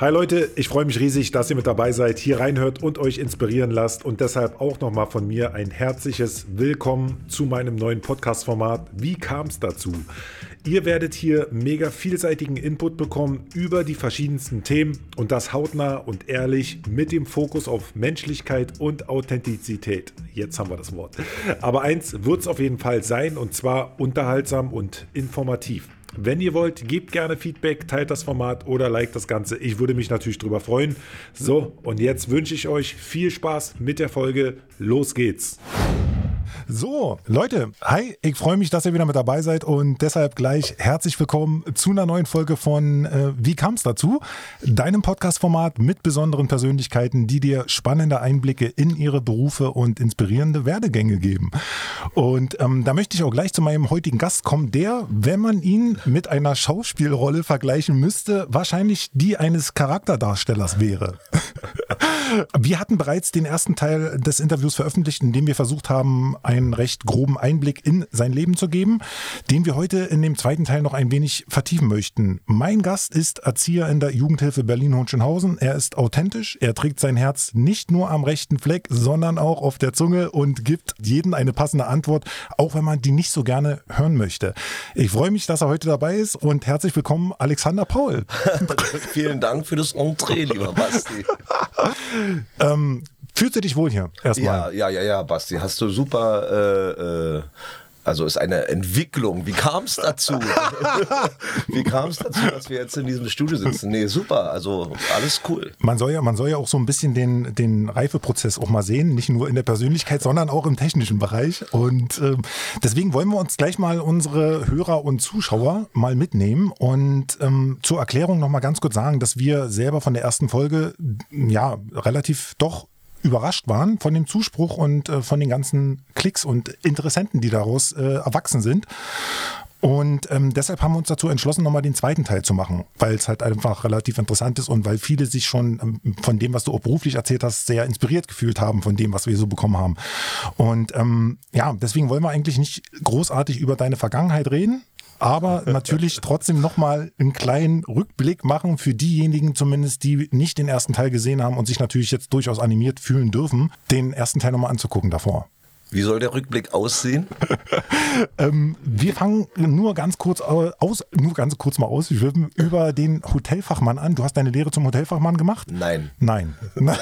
Hi Leute, ich freue mich riesig, dass ihr mit dabei seid, hier reinhört und euch inspirieren lasst und deshalb auch nochmal von mir ein herzliches Willkommen zu meinem neuen Podcast-Format. Wie kam es dazu? Ihr werdet hier mega vielseitigen Input bekommen über die verschiedensten Themen und das hautnah und ehrlich mit dem Fokus auf Menschlichkeit und Authentizität. Jetzt haben wir das Wort. Aber eins wird es auf jeden Fall sein und zwar unterhaltsam und informativ. Wenn ihr wollt, gebt gerne Feedback, teilt das Format oder liked das Ganze. Ich würde mich natürlich darüber freuen. So, und jetzt wünsche ich euch viel Spaß mit der Folge. Los geht's. So, Leute, hi, ich freue mich, dass ihr wieder mit dabei seid und deshalb gleich herzlich willkommen zu einer neuen Folge von äh, Wie kam es dazu? Deinem Podcast-Format mit besonderen Persönlichkeiten, die dir spannende Einblicke in ihre Berufe und inspirierende Werdegänge geben. Und ähm, da möchte ich auch gleich zu meinem heutigen Gast kommen, der, wenn man ihn mit einer Schauspielrolle vergleichen müsste, wahrscheinlich die eines Charakterdarstellers wäre. wir hatten bereits den ersten Teil des Interviews veröffentlicht, in dem wir versucht haben, einen recht groben Einblick in sein Leben zu geben, den wir heute in dem zweiten Teil noch ein wenig vertiefen möchten. Mein Gast ist Erzieher in der Jugendhilfe Berlin-Hohenschönhausen. Er ist authentisch, er trägt sein Herz nicht nur am rechten Fleck, sondern auch auf der Zunge und gibt jedem eine passende Antwort, auch wenn man die nicht so gerne hören möchte. Ich freue mich, dass er heute dabei ist und herzlich willkommen, Alexander Paul. Vielen Dank für das Entree, lieber Basti. ähm, Fühlst du dich wohl hier erstmal? Ja, ja, ja, ja, Basti, hast du super. Äh, äh, also ist eine Entwicklung. Wie kam es dazu? Wie kam es dazu, dass wir jetzt in diesem Studio sitzen? Nee, super. Also alles cool. Man soll ja, man soll ja auch so ein bisschen den, den Reifeprozess auch mal sehen, nicht nur in der Persönlichkeit, sondern auch im technischen Bereich. Und äh, deswegen wollen wir uns gleich mal unsere Hörer und Zuschauer mal mitnehmen und ähm, zur Erklärung noch mal ganz kurz sagen, dass wir selber von der ersten Folge ja relativ doch überrascht waren von dem Zuspruch und äh, von den ganzen Klicks und Interessenten, die daraus äh, erwachsen sind. Und ähm, deshalb haben wir uns dazu entschlossen, nochmal den zweiten Teil zu machen, weil es halt einfach relativ interessant ist und weil viele sich schon ähm, von dem, was du auch beruflich erzählt hast, sehr inspiriert gefühlt haben von dem, was wir so bekommen haben. Und ähm, ja, deswegen wollen wir eigentlich nicht großartig über deine Vergangenheit reden, aber natürlich trotzdem nochmal einen kleinen Rückblick machen für diejenigen zumindest, die nicht den ersten Teil gesehen haben und sich natürlich jetzt durchaus animiert fühlen dürfen, den ersten Teil nochmal anzugucken davor. Wie soll der Rückblick aussehen? ähm, wir fangen nur ganz kurz aus, nur ganz kurz mal aus. Wir über den Hotelfachmann an. Du hast deine Lehre zum Hotelfachmann gemacht? Nein. Nein.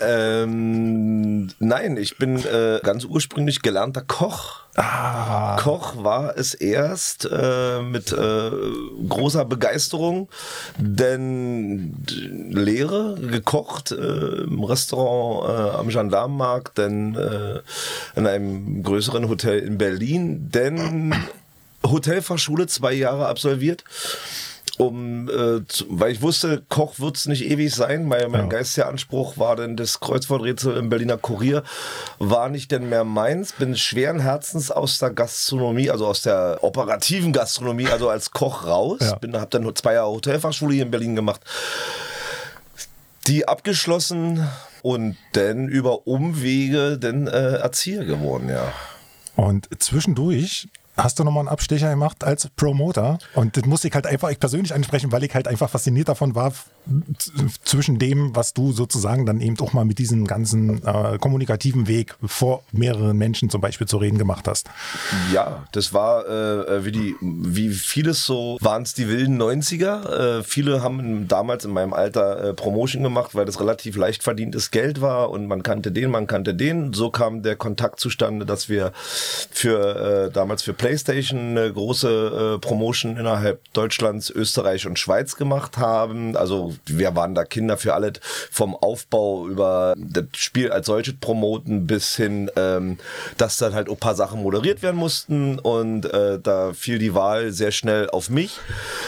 ähm, nein, ich bin äh, ganz ursprünglich gelernter Koch. Ah. Koch war es erst äh, mit äh, großer Begeisterung, denn Lehre gekocht äh, im Restaurant äh, am Gendarmenmarkt, denn äh, in einem größeren Hotel in Berlin, denn Hotelfachschule zwei Jahre absolviert um, äh, zu, weil ich wusste, Koch wird's nicht ewig sein. Mein, mein ja. geistiger Anspruch war denn das Kreuzworträtsel im Berliner Kurier, war nicht denn mehr meins. Bin schweren Herzens aus der Gastronomie, also aus der operativen Gastronomie, also als Koch raus. Ja. Bin, hab dann nur zwei Jahre Hotelfachschule hier in Berlin gemacht. Die abgeschlossen und dann über Umwege dann äh, Erzieher geworden, ja. Und zwischendurch hast du nochmal einen Abstecher gemacht als Promoter. Und das muss ich halt einfach ich persönlich ansprechen, weil ich halt einfach fasziniert davon war, zwischen dem, was du sozusagen dann eben auch mal mit diesem ganzen äh, kommunikativen Weg vor mehreren Menschen zum Beispiel zu reden gemacht hast. Ja, das war äh, wie die, wie vieles so waren es die wilden 90er. Äh, viele haben damals in meinem Alter äh, Promotion gemacht, weil das relativ leicht verdientes Geld war und man kannte den, man kannte den. So kam der Kontakt zustande, dass wir für äh, damals für PlayStation eine große äh, Promotion innerhalb Deutschlands, Österreich und Schweiz gemacht haben. Also wir waren da Kinder für alle vom Aufbau über das Spiel als solches promoten bis hin, ähm, dass dann halt ein paar Sachen moderiert werden mussten und äh, da fiel die Wahl sehr schnell auf mich.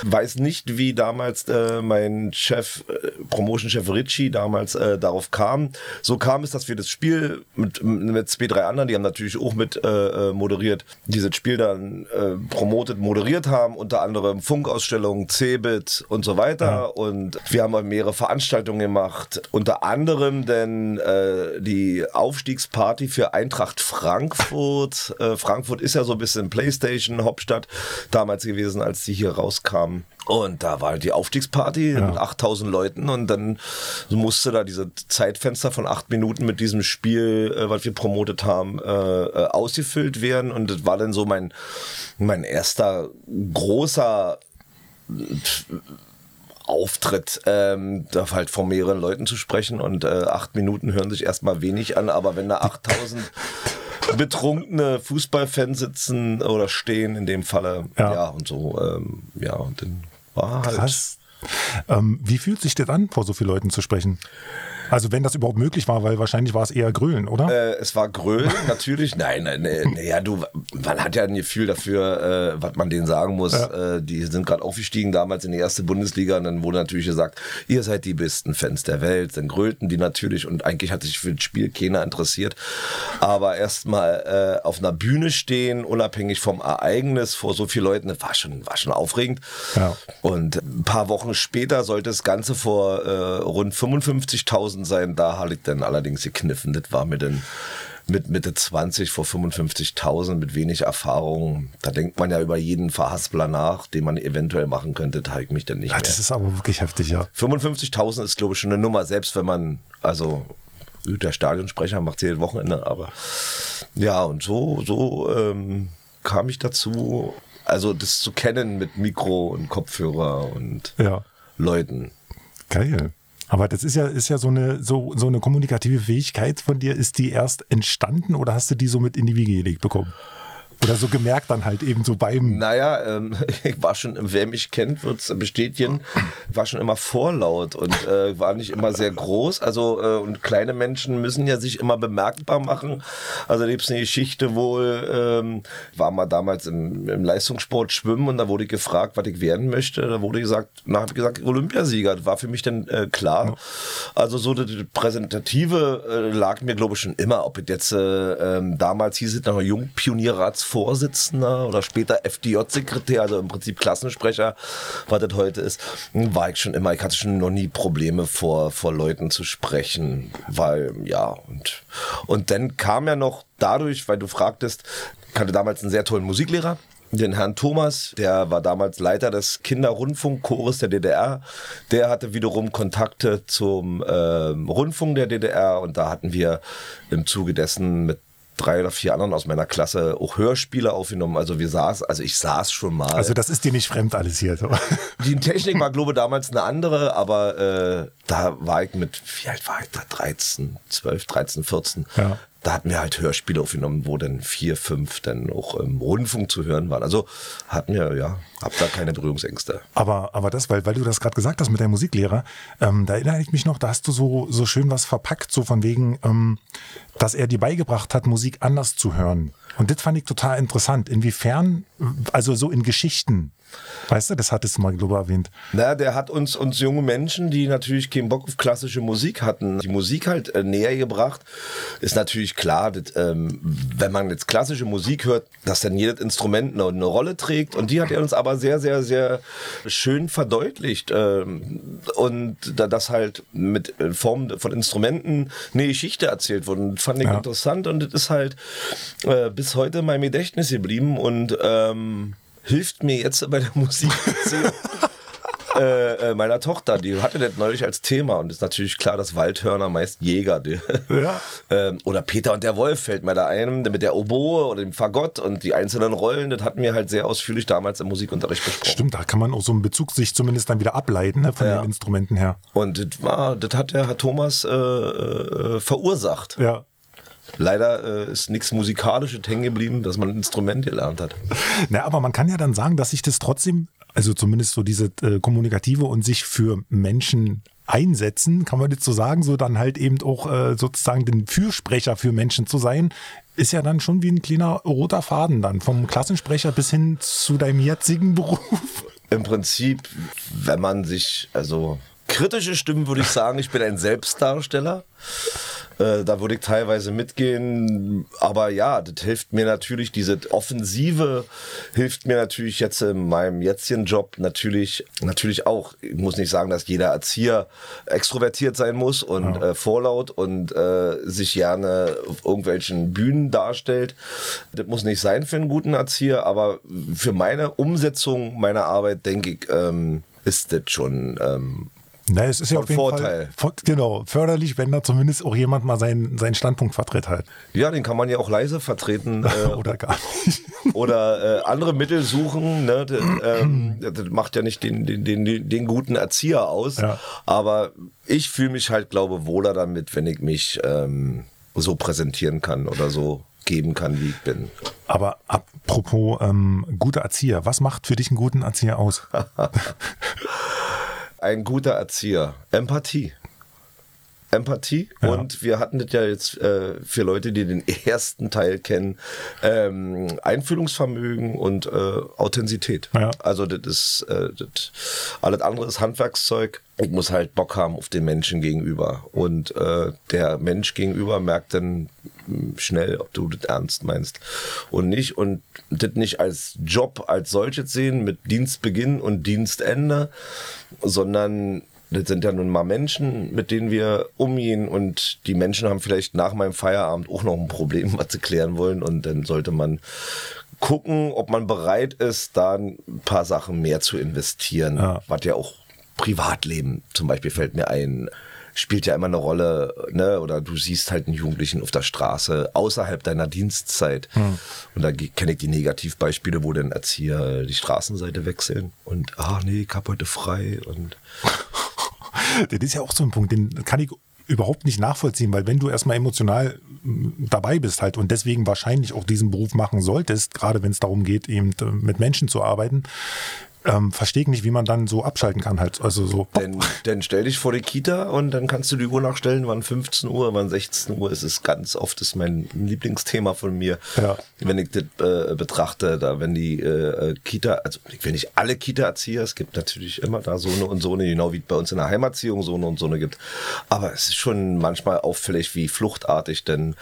Weiß nicht, wie damals äh, mein Chef, äh, Promotion-Chef Ritchie damals äh, darauf kam. So kam es, dass wir das Spiel mit, mit zwei, drei anderen, die haben natürlich auch mit äh, äh moderiert, dieses Spiel da dann äh, promotet, moderiert haben, unter anderem Funkausstellungen, Cebit und so weiter. Ja. Und wir haben mehrere Veranstaltungen gemacht, unter anderem denn äh, die Aufstiegsparty für Eintracht Frankfurt. Äh, Frankfurt ist ja so ein bisschen Playstation Hauptstadt damals gewesen, als die hier rauskamen. Und da war die Aufstiegsparty ja. mit 8000 Leuten und dann musste da diese Zeitfenster von acht Minuten mit diesem Spiel, äh, was wir promotet haben, äh, äh, ausgefüllt werden. Und das war dann so mein, mein erster großer Auftritt, ähm, da halt vor mehreren Leuten zu sprechen und äh, acht Minuten hören sich erstmal wenig an, aber wenn da 8000 betrunkene Fußballfans sitzen oder stehen in dem Falle, ja, ja und so, ähm, ja, und dann war halt. Krass. Ähm, wie fühlt sich das an, vor so vielen Leuten zu sprechen? Also wenn das überhaupt möglich war, weil wahrscheinlich war es eher Grölen, oder? Äh, es war Grölen, natürlich. Nein, nein, nein, ja, du, man hat ja ein Gefühl dafür, äh, was man denen sagen muss. Ja. Äh, die sind gerade aufgestiegen damals in die erste Bundesliga und dann wurde natürlich gesagt, ihr seid die besten Fans der Welt. Dann grölten die natürlich und eigentlich hat sich für das Spiel keiner interessiert. Aber erstmal äh, auf einer Bühne stehen, unabhängig vom Ereignis, vor so vielen Leuten, das war schon, war schon aufregend. Ja. Und ein paar Wochen später sollte das Ganze vor äh, rund 55.000 gewesen sein. Da habe ich dann allerdings gekniffen. Das war mir dann mit Mitte 20 vor 55.000 mit wenig Erfahrung. Da denkt man ja über jeden Verhaspler nach, den man eventuell machen könnte. Da ich mich dann nicht ja, mehr. Das ist aber wirklich heftig, ja. 55.000 ist, glaube ich, schon eine Nummer, selbst wenn man, also der Stadionsprecher macht jedes Wochenende, aber ja, und so, so ähm, kam ich dazu, also das zu kennen mit Mikro und Kopfhörer und ja. Leuten. Geil. Aber das ist ja, ist ja so eine, so, so eine kommunikative Fähigkeit von dir. Ist die erst entstanden oder hast du die so mit in die Wiege gelegt bekommen? Oder so gemerkt dann halt eben so beim. Naja, ähm, ich war schon, wer mich kennt, wird es bestätigen, war schon immer vorlaut und äh, war nicht immer sehr groß. Also, äh, und kleine Menschen müssen ja sich immer bemerkbar machen. Also da gibt es eine Geschichte wohl, ähm, war mal damals im, im, Leistungssport schwimmen und da wurde ich gefragt, was ich werden möchte. Da wurde gesagt, na, habe ich gesagt, Olympiasieger. Das war für mich dann äh, klar. Also so das Präsentative äh, lag mir, glaube ich, schon immer. Ob es jetzt äh, ähm, damals hieß es noch Jungpionierrats Vorsitzender oder später FDJ-Sekretär, also im Prinzip Klassensprecher, was das heute ist, war ich schon immer, ich hatte schon noch nie Probleme vor, vor Leuten zu sprechen, weil, ja, und, und dann kam ja noch dadurch, weil du fragtest, ich hatte damals einen sehr tollen Musiklehrer, den Herrn Thomas, der war damals Leiter des Kinderrundfunkchores der DDR. Der hatte wiederum Kontakte zum äh, Rundfunk der DDR und da hatten wir im Zuge dessen mit drei oder vier anderen aus meiner Klasse auch Hörspiele aufgenommen. Also wir saß, also ich saß schon mal. Also das ist dir nicht fremd alles hier. So. Die Technik war, glaube ich, damals eine andere, aber äh, da war ich mit, wie alt war ich da? 13, 12, 13, 14. Ja da hatten wir halt Hörspiele aufgenommen, wo dann vier, fünf dann auch im Rundfunk zu hören waren. Also hatten wir, ja, hab da keine Berührungsängste. Aber, aber das, weil, weil du das gerade gesagt hast mit der Musiklehrer, ähm, da erinnere ich mich noch, da hast du so, so schön was verpackt, so von wegen, ähm, dass er dir beigebracht hat, Musik anders zu hören. Und das fand ich total interessant. Inwiefern, also so in Geschichten, Weißt du, das hattest du mal, glaube ich, erwähnt. Na, der hat uns, uns junge Menschen, die natürlich keinen Bock auf klassische Musik hatten, die Musik halt äh, näher gebracht. Ist natürlich klar, dass, ähm, wenn man jetzt klassische Musik hört, dass dann jedes Instrument eine, eine, Rolle trägt. Und die hat er uns aber sehr, sehr, sehr schön verdeutlicht. Ähm, und da das halt mit Form von Instrumenten eine Geschichte erzählt wurde. Das fand ich ja. interessant und das ist halt äh, bis heute mein Gedächtnis geblieben. Und ähm, hilft mir jetzt bei der Musik äh, äh, meiner Tochter. Die hatte das neulich als Thema und ist natürlich klar, dass Waldhörner meist Jäger. Die, ja. ähm, oder Peter und der Wolf fällt mir da ein, mit der Oboe oder dem Fagott und die einzelnen Rollen. Das hatten wir halt sehr ausführlich damals im Musikunterricht besprochen. Stimmt, da kann man auch so einen Bezug sich zumindest dann wieder ableiten ne, von ja. den Instrumenten her. Und das war, das hat der Herr Thomas äh, äh, verursacht. Ja. Leider äh, ist nichts Musikalisches hängen geblieben, dass man ein Instrument gelernt hat. Na, aber man kann ja dann sagen, dass sich das trotzdem, also zumindest so diese äh, kommunikative und sich für Menschen einsetzen, kann man jetzt so sagen, so dann halt eben auch äh, sozusagen den Fürsprecher für Menschen zu sein, ist ja dann schon wie ein kleiner roter Faden dann, vom Klassensprecher bis hin zu deinem jetzigen Beruf. Im Prinzip, wenn man sich, also kritische Stimmen würde ich sagen, ich bin ein Selbstdarsteller. Äh, da würde ich teilweise mitgehen. Aber ja, das hilft mir natürlich, diese Offensive hilft mir natürlich jetzt in meinem jetzigen Job natürlich, natürlich auch. Ich muss nicht sagen, dass jeder Erzieher extrovertiert sein muss und ja. äh, vorlaut und äh, sich gerne auf irgendwelchen Bühnen darstellt. Das muss nicht sein für einen guten Erzieher, aber für meine Umsetzung meiner Arbeit, denke ich, ähm, ist das schon ähm, na, es ist ja auf jeden Vorteil. Fall genau, förderlich, wenn da zumindest auch jemand mal seinen, seinen Standpunkt vertritt halt. Ja, den kann man ja auch leise vertreten. Äh, oder gar nicht. oder äh, andere Mittel suchen. Ne? Das, ähm, das macht ja nicht den, den, den, den guten Erzieher aus. Ja. Aber ich fühle mich halt, glaube wohler damit, wenn ich mich ähm, so präsentieren kann oder so geben kann, wie ich bin. Aber apropos ähm, guter Erzieher, was macht für dich einen guten Erzieher aus? ein guter Erzieher? Empathie. Empathie ja. und wir hatten das ja jetzt äh, für Leute, die den ersten Teil kennen, ähm, Einfühlungsvermögen und äh, Authentizität. Ja. Also das ist äh, das, alles andere ist Handwerkszeug. Ich muss halt Bock haben auf den Menschen gegenüber und äh, der Mensch gegenüber merkt dann schnell, ob du das ernst meinst und nicht. Und das nicht als Job als solches sehen mit Dienstbeginn und Dienstende, sondern das sind ja nun mal Menschen, mit denen wir umgehen. Und die Menschen haben vielleicht nach meinem Feierabend auch noch ein Problem, was sie klären wollen. Und dann sollte man gucken, ob man bereit ist, da ein paar Sachen mehr zu investieren, ja. was ja auch Privatleben zum Beispiel fällt mir ein spielt ja immer eine Rolle, ne? Oder du siehst halt einen Jugendlichen auf der Straße außerhalb deiner Dienstzeit. Hm. Und da kenne ich die Negativbeispiele, wo dann Erzieher die Straßenseite wechseln und ah nee, ich hab heute frei und das ist ja auch so ein Punkt, den kann ich überhaupt nicht nachvollziehen, weil wenn du erstmal emotional mm, dabei bist halt und deswegen wahrscheinlich auch diesen Beruf machen solltest, gerade wenn es darum geht, eben äh, mit Menschen zu arbeiten, ähm, verstehe ich nicht, wie man dann so abschalten kann halt. Also so. Denn, denn stell dich vor die Kita und dann kannst du die Uhr nachstellen, wann 15 Uhr, wann 16 Uhr ist es ganz oft ist mein Lieblingsthema von mir. Ja. Wenn ich das äh, betrachte, da wenn die äh, Kita, also ich will nicht alle Kita-Erzieher, es gibt natürlich immer da so eine und so eine, genau wie bei uns in der Heimerziehung so eine und so eine gibt. Aber es ist schon manchmal auffällig, wie fluchtartig denn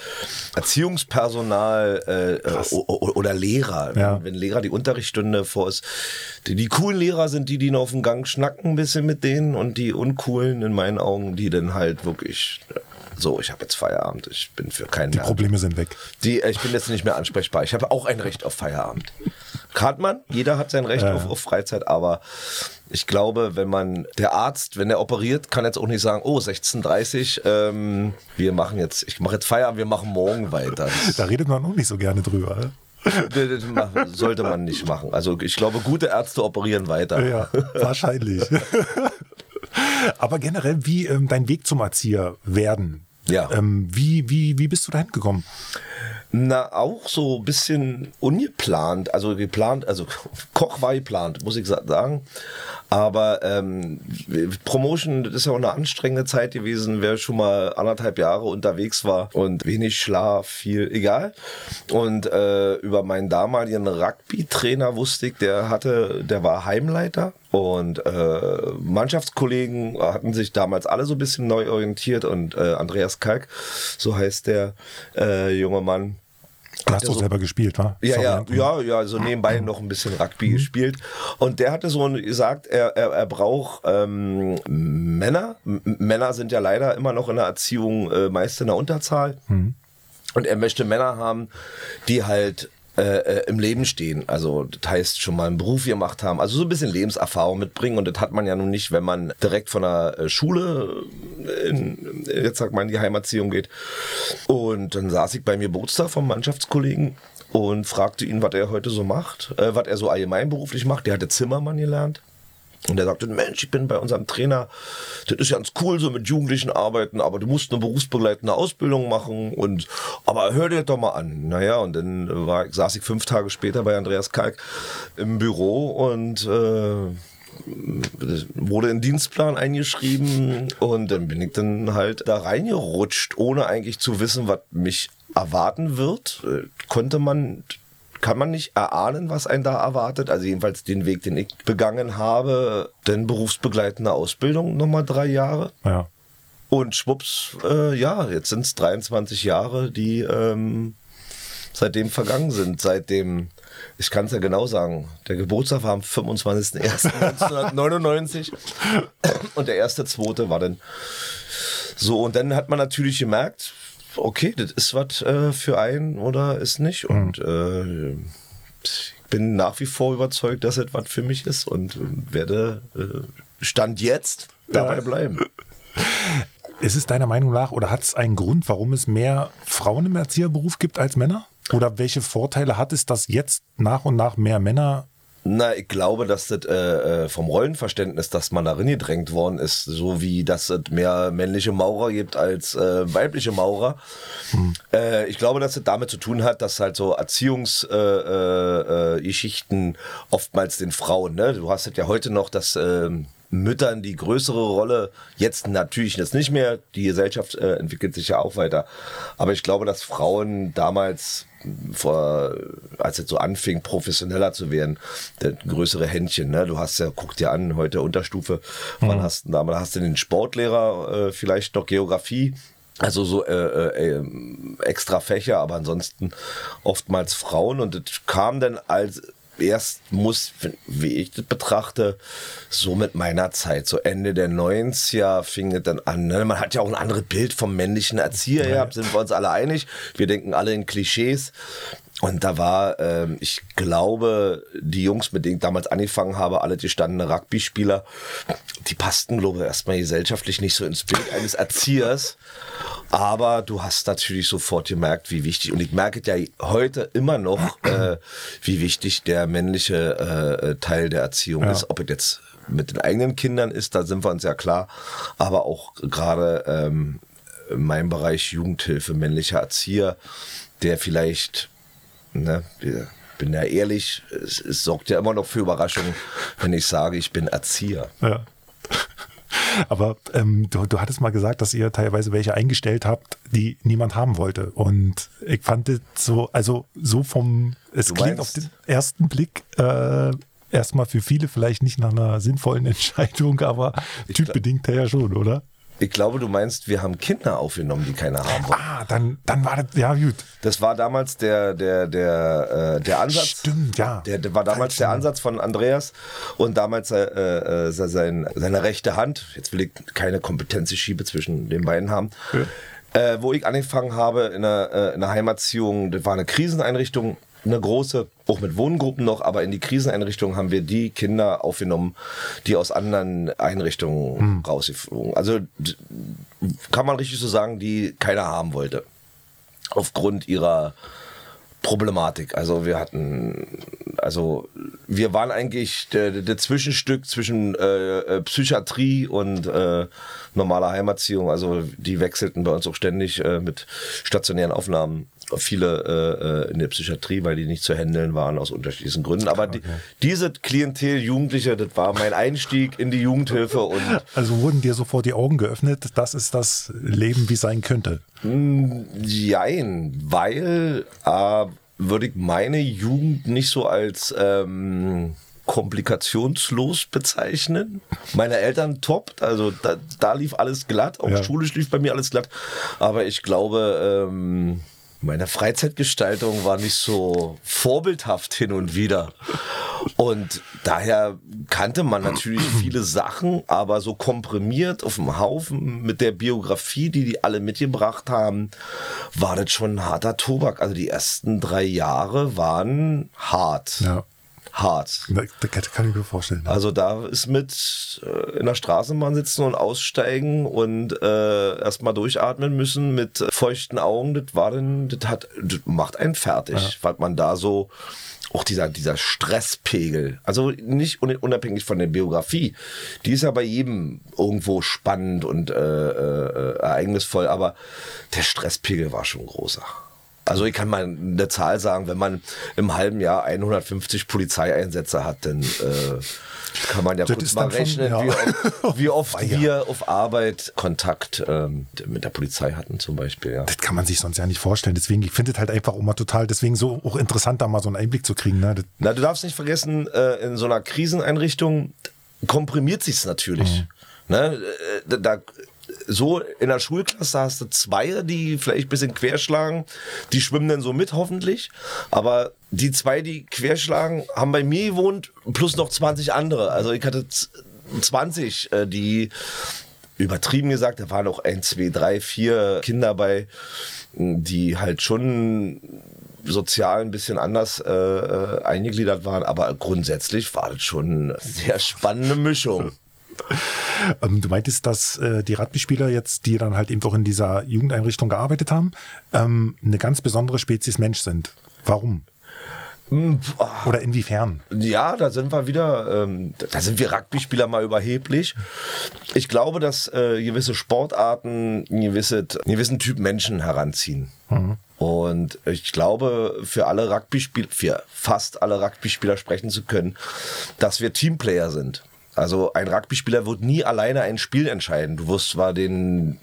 Erziehungspersonal äh, äh oder Lehrer, ja. wenn, wenn Lehrer die Unterrichtsstunde vor ist, die, die coolen Lehrer sind die, die noch auf dem Gang schnacken ein bisschen mit denen und die uncoolen in meinen Augen, die dann halt wirklich so, ich habe jetzt Feierabend, ich bin für keinen Die mehr. Probleme sind weg. Die, ich bin jetzt nicht mehr ansprechbar. Ich habe auch ein Recht auf Feierabend. Hat man, jeder hat sein Recht ja. auf, auf, Freizeit, aber ich glaube, wenn man, der Arzt, wenn er operiert, kann jetzt auch nicht sagen, oh, 16.30 ähm, wir machen jetzt, ich mache jetzt Feierabend, wir machen morgen weiter. da redet man auch nicht so gerne drüber. Sollte man nicht machen. Also ich glaube, gute Ärzte operieren weiter. Ja, wahrscheinlich. Aber generell, wie ähm, dein Weg zum Erzieher werden? Ja. Ähm, wie, wie, wie bist du dahin gekommen? Na, auch so ein bisschen ungeplant. Also geplant, also Koch war geplant, muss ich sagen. Aber ähm, Promotion, das ist ja auch eine anstrengende Zeit gewesen, wer schon mal anderthalb Jahre unterwegs war und wenig Schlaf, viel, egal. Und äh, über meinen damaligen Rugby-Trainer wusste ich, der hatte, der war Heimleiter und äh, Mannschaftskollegen hatten sich damals alle so ein bisschen neu orientiert und äh, Andreas Kalk, so heißt der äh, junge Mann, Du hast doch so, selber gespielt, wa? Ja, ja, ja, ja, so nebenbei noch ein bisschen Rugby mhm. gespielt. Und der hatte so gesagt, er, er, er braucht ähm, Männer. M Männer sind ja leider immer noch in der Erziehung äh, meist in der Unterzahl. Mhm. Und er möchte Männer haben, die halt äh, äh, im Leben stehen. Also das heißt schon mal einen Beruf gemacht haben, also so ein bisschen Lebenserfahrung mitbringen und das hat man ja nun nicht, wenn man direkt von der äh, Schule in, jetzt sagt man in die Heimerziehung geht. Und dann saß ich bei mir Geburtstag vom Mannschaftskollegen und fragte ihn, was er heute so macht, äh, was er so allgemein beruflich macht. Der hatte Zimmermann gelernt. Und er sagte, Mensch, ich bin bei unserem Trainer, das ist ganz cool, so mit Jugendlichen arbeiten, aber du musst eine berufsbegleitende Ausbildung machen und, aber hör dir doch mal an. Naja, und dann war, saß ich fünf Tage später bei Andreas Kalk im Büro und, äh, wurde in Dienstplan eingeschrieben und dann bin ich dann halt da reingerutscht, ohne eigentlich zu wissen, was mich erwarten wird. Äh, konnte man kann man nicht erahnen, was einen da erwartet. Also jedenfalls den Weg, den ich begangen habe, denn berufsbegleitende Ausbildung nochmal drei Jahre. Ja. Und schwupps, äh, ja, jetzt sind es 23 Jahre, die ähm, seitdem vergangen sind. Seitdem, ich kann es ja genau sagen, der Geburtstag war am 25.01.1999 und der erste, zweite war dann so. Und dann hat man natürlich gemerkt, okay, das ist was äh, für einen oder ist nicht. Mhm. Und äh, ich bin nach wie vor überzeugt, dass es was für mich ist und werde äh, Stand jetzt dabei bleiben. Ist es deiner Meinung nach oder hat es einen Grund, warum es mehr Frauen im Erzieherberuf gibt als Männer? Oder welche Vorteile hat es, dass jetzt nach und nach mehr Männer na, ich glaube, dass das äh, äh, vom Rollenverständnis, dass man darin gedrängt worden ist, so wie dass es mehr männliche Maurer gibt als äh, weibliche Maurer. Hm. Äh, ich glaube, dass es damit zu tun hat, dass halt so Erziehungsgeschichten äh, äh, oftmals den Frauen, ne? Du hast es ja heute noch, dass ähm, Müttern die größere Rolle. Jetzt natürlich jetzt nicht mehr. Die Gesellschaft entwickelt sich ja auch weiter. Aber ich glaube, dass Frauen damals vor, als es so anfing, professioneller zu werden, größere Händchen. Ne? Du hast ja, guck dir an, heute Unterstufe, mhm. wann hast du damals hast du den Sportlehrer, äh, vielleicht noch Geografie, also so äh, äh, extra Fächer, aber ansonsten oftmals Frauen und das kam dann als erst muss, wie ich das betrachte, so mit meiner Zeit, so Ende der 90er fing es dann an. Ne? Man hat ja auch ein anderes Bild vom männlichen Erzieher gehabt, sind wir uns alle einig. Wir denken alle in Klischees. Und da war, ähm, ich glaube, die Jungs, mit denen ich damals angefangen habe, alle gestandene Rugby-Spieler, die passten, glaube ich, erstmal gesellschaftlich nicht so ins Bild eines Erziehers. Aber du hast natürlich sofort gemerkt, wie wichtig, und ich merke ja heute immer noch, äh, wie wichtig der männliche äh, Teil der Erziehung ja. ist. Ob es jetzt mit den eigenen Kindern ist, da sind wir uns ja klar. Aber auch gerade ähm, in meinem Bereich Jugendhilfe, männlicher Erzieher, der vielleicht, ne, bin ja ehrlich, es, es sorgt ja immer noch für Überraschungen, wenn ich sage, ich bin Erzieher. Ja. Aber ähm, du, du hattest mal gesagt, dass ihr teilweise welche eingestellt habt, die niemand haben wollte. Und ich fand es so, also so vom, es du klingt meinst? auf den ersten Blick äh, erstmal für viele vielleicht nicht nach einer sinnvollen Entscheidung, aber typbedingt ja schon, oder? Ich glaube, du meinst, wir haben Kinder aufgenommen, die keiner haben wollen. Ah, dann, dann war das, ja gut. Das war damals der, der, der, äh, der Ansatz. Stimmt, ja. Der, der war damals der Ansatz von Andreas und damals äh, äh, sein, seine rechte Hand. Jetzt will ich keine Kompetenzschiebe zwischen den beiden haben. Ja. Äh, wo ich angefangen habe in einer, äh, in einer Heimerziehung, das war eine Kriseneinrichtung, eine große, auch mit Wohngruppen noch, aber in die Kriseneinrichtungen haben wir die Kinder aufgenommen, die aus anderen Einrichtungen hm. rausgeflogen. Also kann man richtig so sagen, die keiner haben wollte. Aufgrund ihrer Problematik. Also wir hatten, also wir waren eigentlich der, der Zwischenstück zwischen äh, äh Psychiatrie und äh, normaler Heimerziehung. Also die wechselten bei uns auch ständig äh, mit stationären Aufnahmen viele äh, äh, in der Psychiatrie, weil die nicht zu handeln waren aus unterschiedlichen Gründen. Aber die, diese Klientel Jugendliche, das war mein Einstieg in die Jugendhilfe. Und also wurden dir sofort die Augen geöffnet, das ist das Leben, wie sein könnte? Jein, weil äh, würde ich meine Jugend nicht so als ähm, komplikationslos bezeichnen. Meine Eltern top, also da, da lief alles glatt, auch ja. schulisch lief bei mir alles glatt. Aber ich glaube, ähm, meine Freizeitgestaltung war nicht so vorbildhaft hin und wieder. Und daher kannte man natürlich viele Sachen, aber so komprimiert auf dem Haufen mit der Biografie, die die alle mitgebracht haben, war das schon ein harter Tobak. Also die ersten drei Jahre waren hart. Ja hart. Das kann ich mir vorstellen. Ja. Also da ist mit äh, in der Straßenbahn sitzen und aussteigen und äh, erstmal durchatmen müssen mit feuchten Augen, das war dann, das hat, das macht einen fertig, ja. weil man da so auch dieser, dieser Stresspegel, also nicht unabhängig von der Biografie, die ist ja bei jedem irgendwo spannend und äh, äh, ereignisvoll, aber der Stresspegel war schon großer. Also ich kann mal eine Zahl sagen, wenn man im halben Jahr 150 Polizeieinsätze hat, dann äh, kann man ja das kurz mal rechnen, von, ja. wie, oft, wie oft wir auf Arbeit Kontakt ähm, mit der Polizei hatten zum Beispiel. Ja. Das kann man sich sonst ja nicht vorstellen. Deswegen, ich finde es halt einfach immer total, deswegen so auch interessant, da mal so einen Einblick zu kriegen. Ne? Na, du darfst nicht vergessen, äh, in so einer Kriseneinrichtung komprimiert sich es natürlich. Mhm. Ne? Äh, da, so in der Schulklasse hast du zwei, die vielleicht ein bisschen querschlagen. Die schwimmen dann so mit, hoffentlich. Aber die zwei, die querschlagen, haben bei mir gewohnt, plus noch 20 andere. Also ich hatte 20, äh, die übertrieben gesagt, da waren auch ein, zwei, drei, vier Kinder bei, die halt schon sozial ein bisschen anders äh, äh, eingegliedert waren, aber grundsätzlich war das schon eine sehr spannende Mischung. Ähm, du meintest, dass äh, die Rugby-Spieler jetzt, die dann halt eben auch in dieser Jugendeinrichtung gearbeitet haben, ähm, eine ganz besondere Spezies Mensch sind. Warum? Hm, Oder inwiefern? Ja, da sind wir wieder, ähm, da sind wir Rugby-Spieler mal überheblich. Ich glaube, dass äh, gewisse Sportarten einen, gewisse, einen gewissen Typ Menschen heranziehen. Mhm. Und ich glaube, für alle Rugby-Spieler, für fast alle Rugby-Spieler sprechen zu können, dass wir Teamplayer sind. Also ein Rugby-Spieler wird nie alleine ein Spiel entscheiden. Du wirst zwar den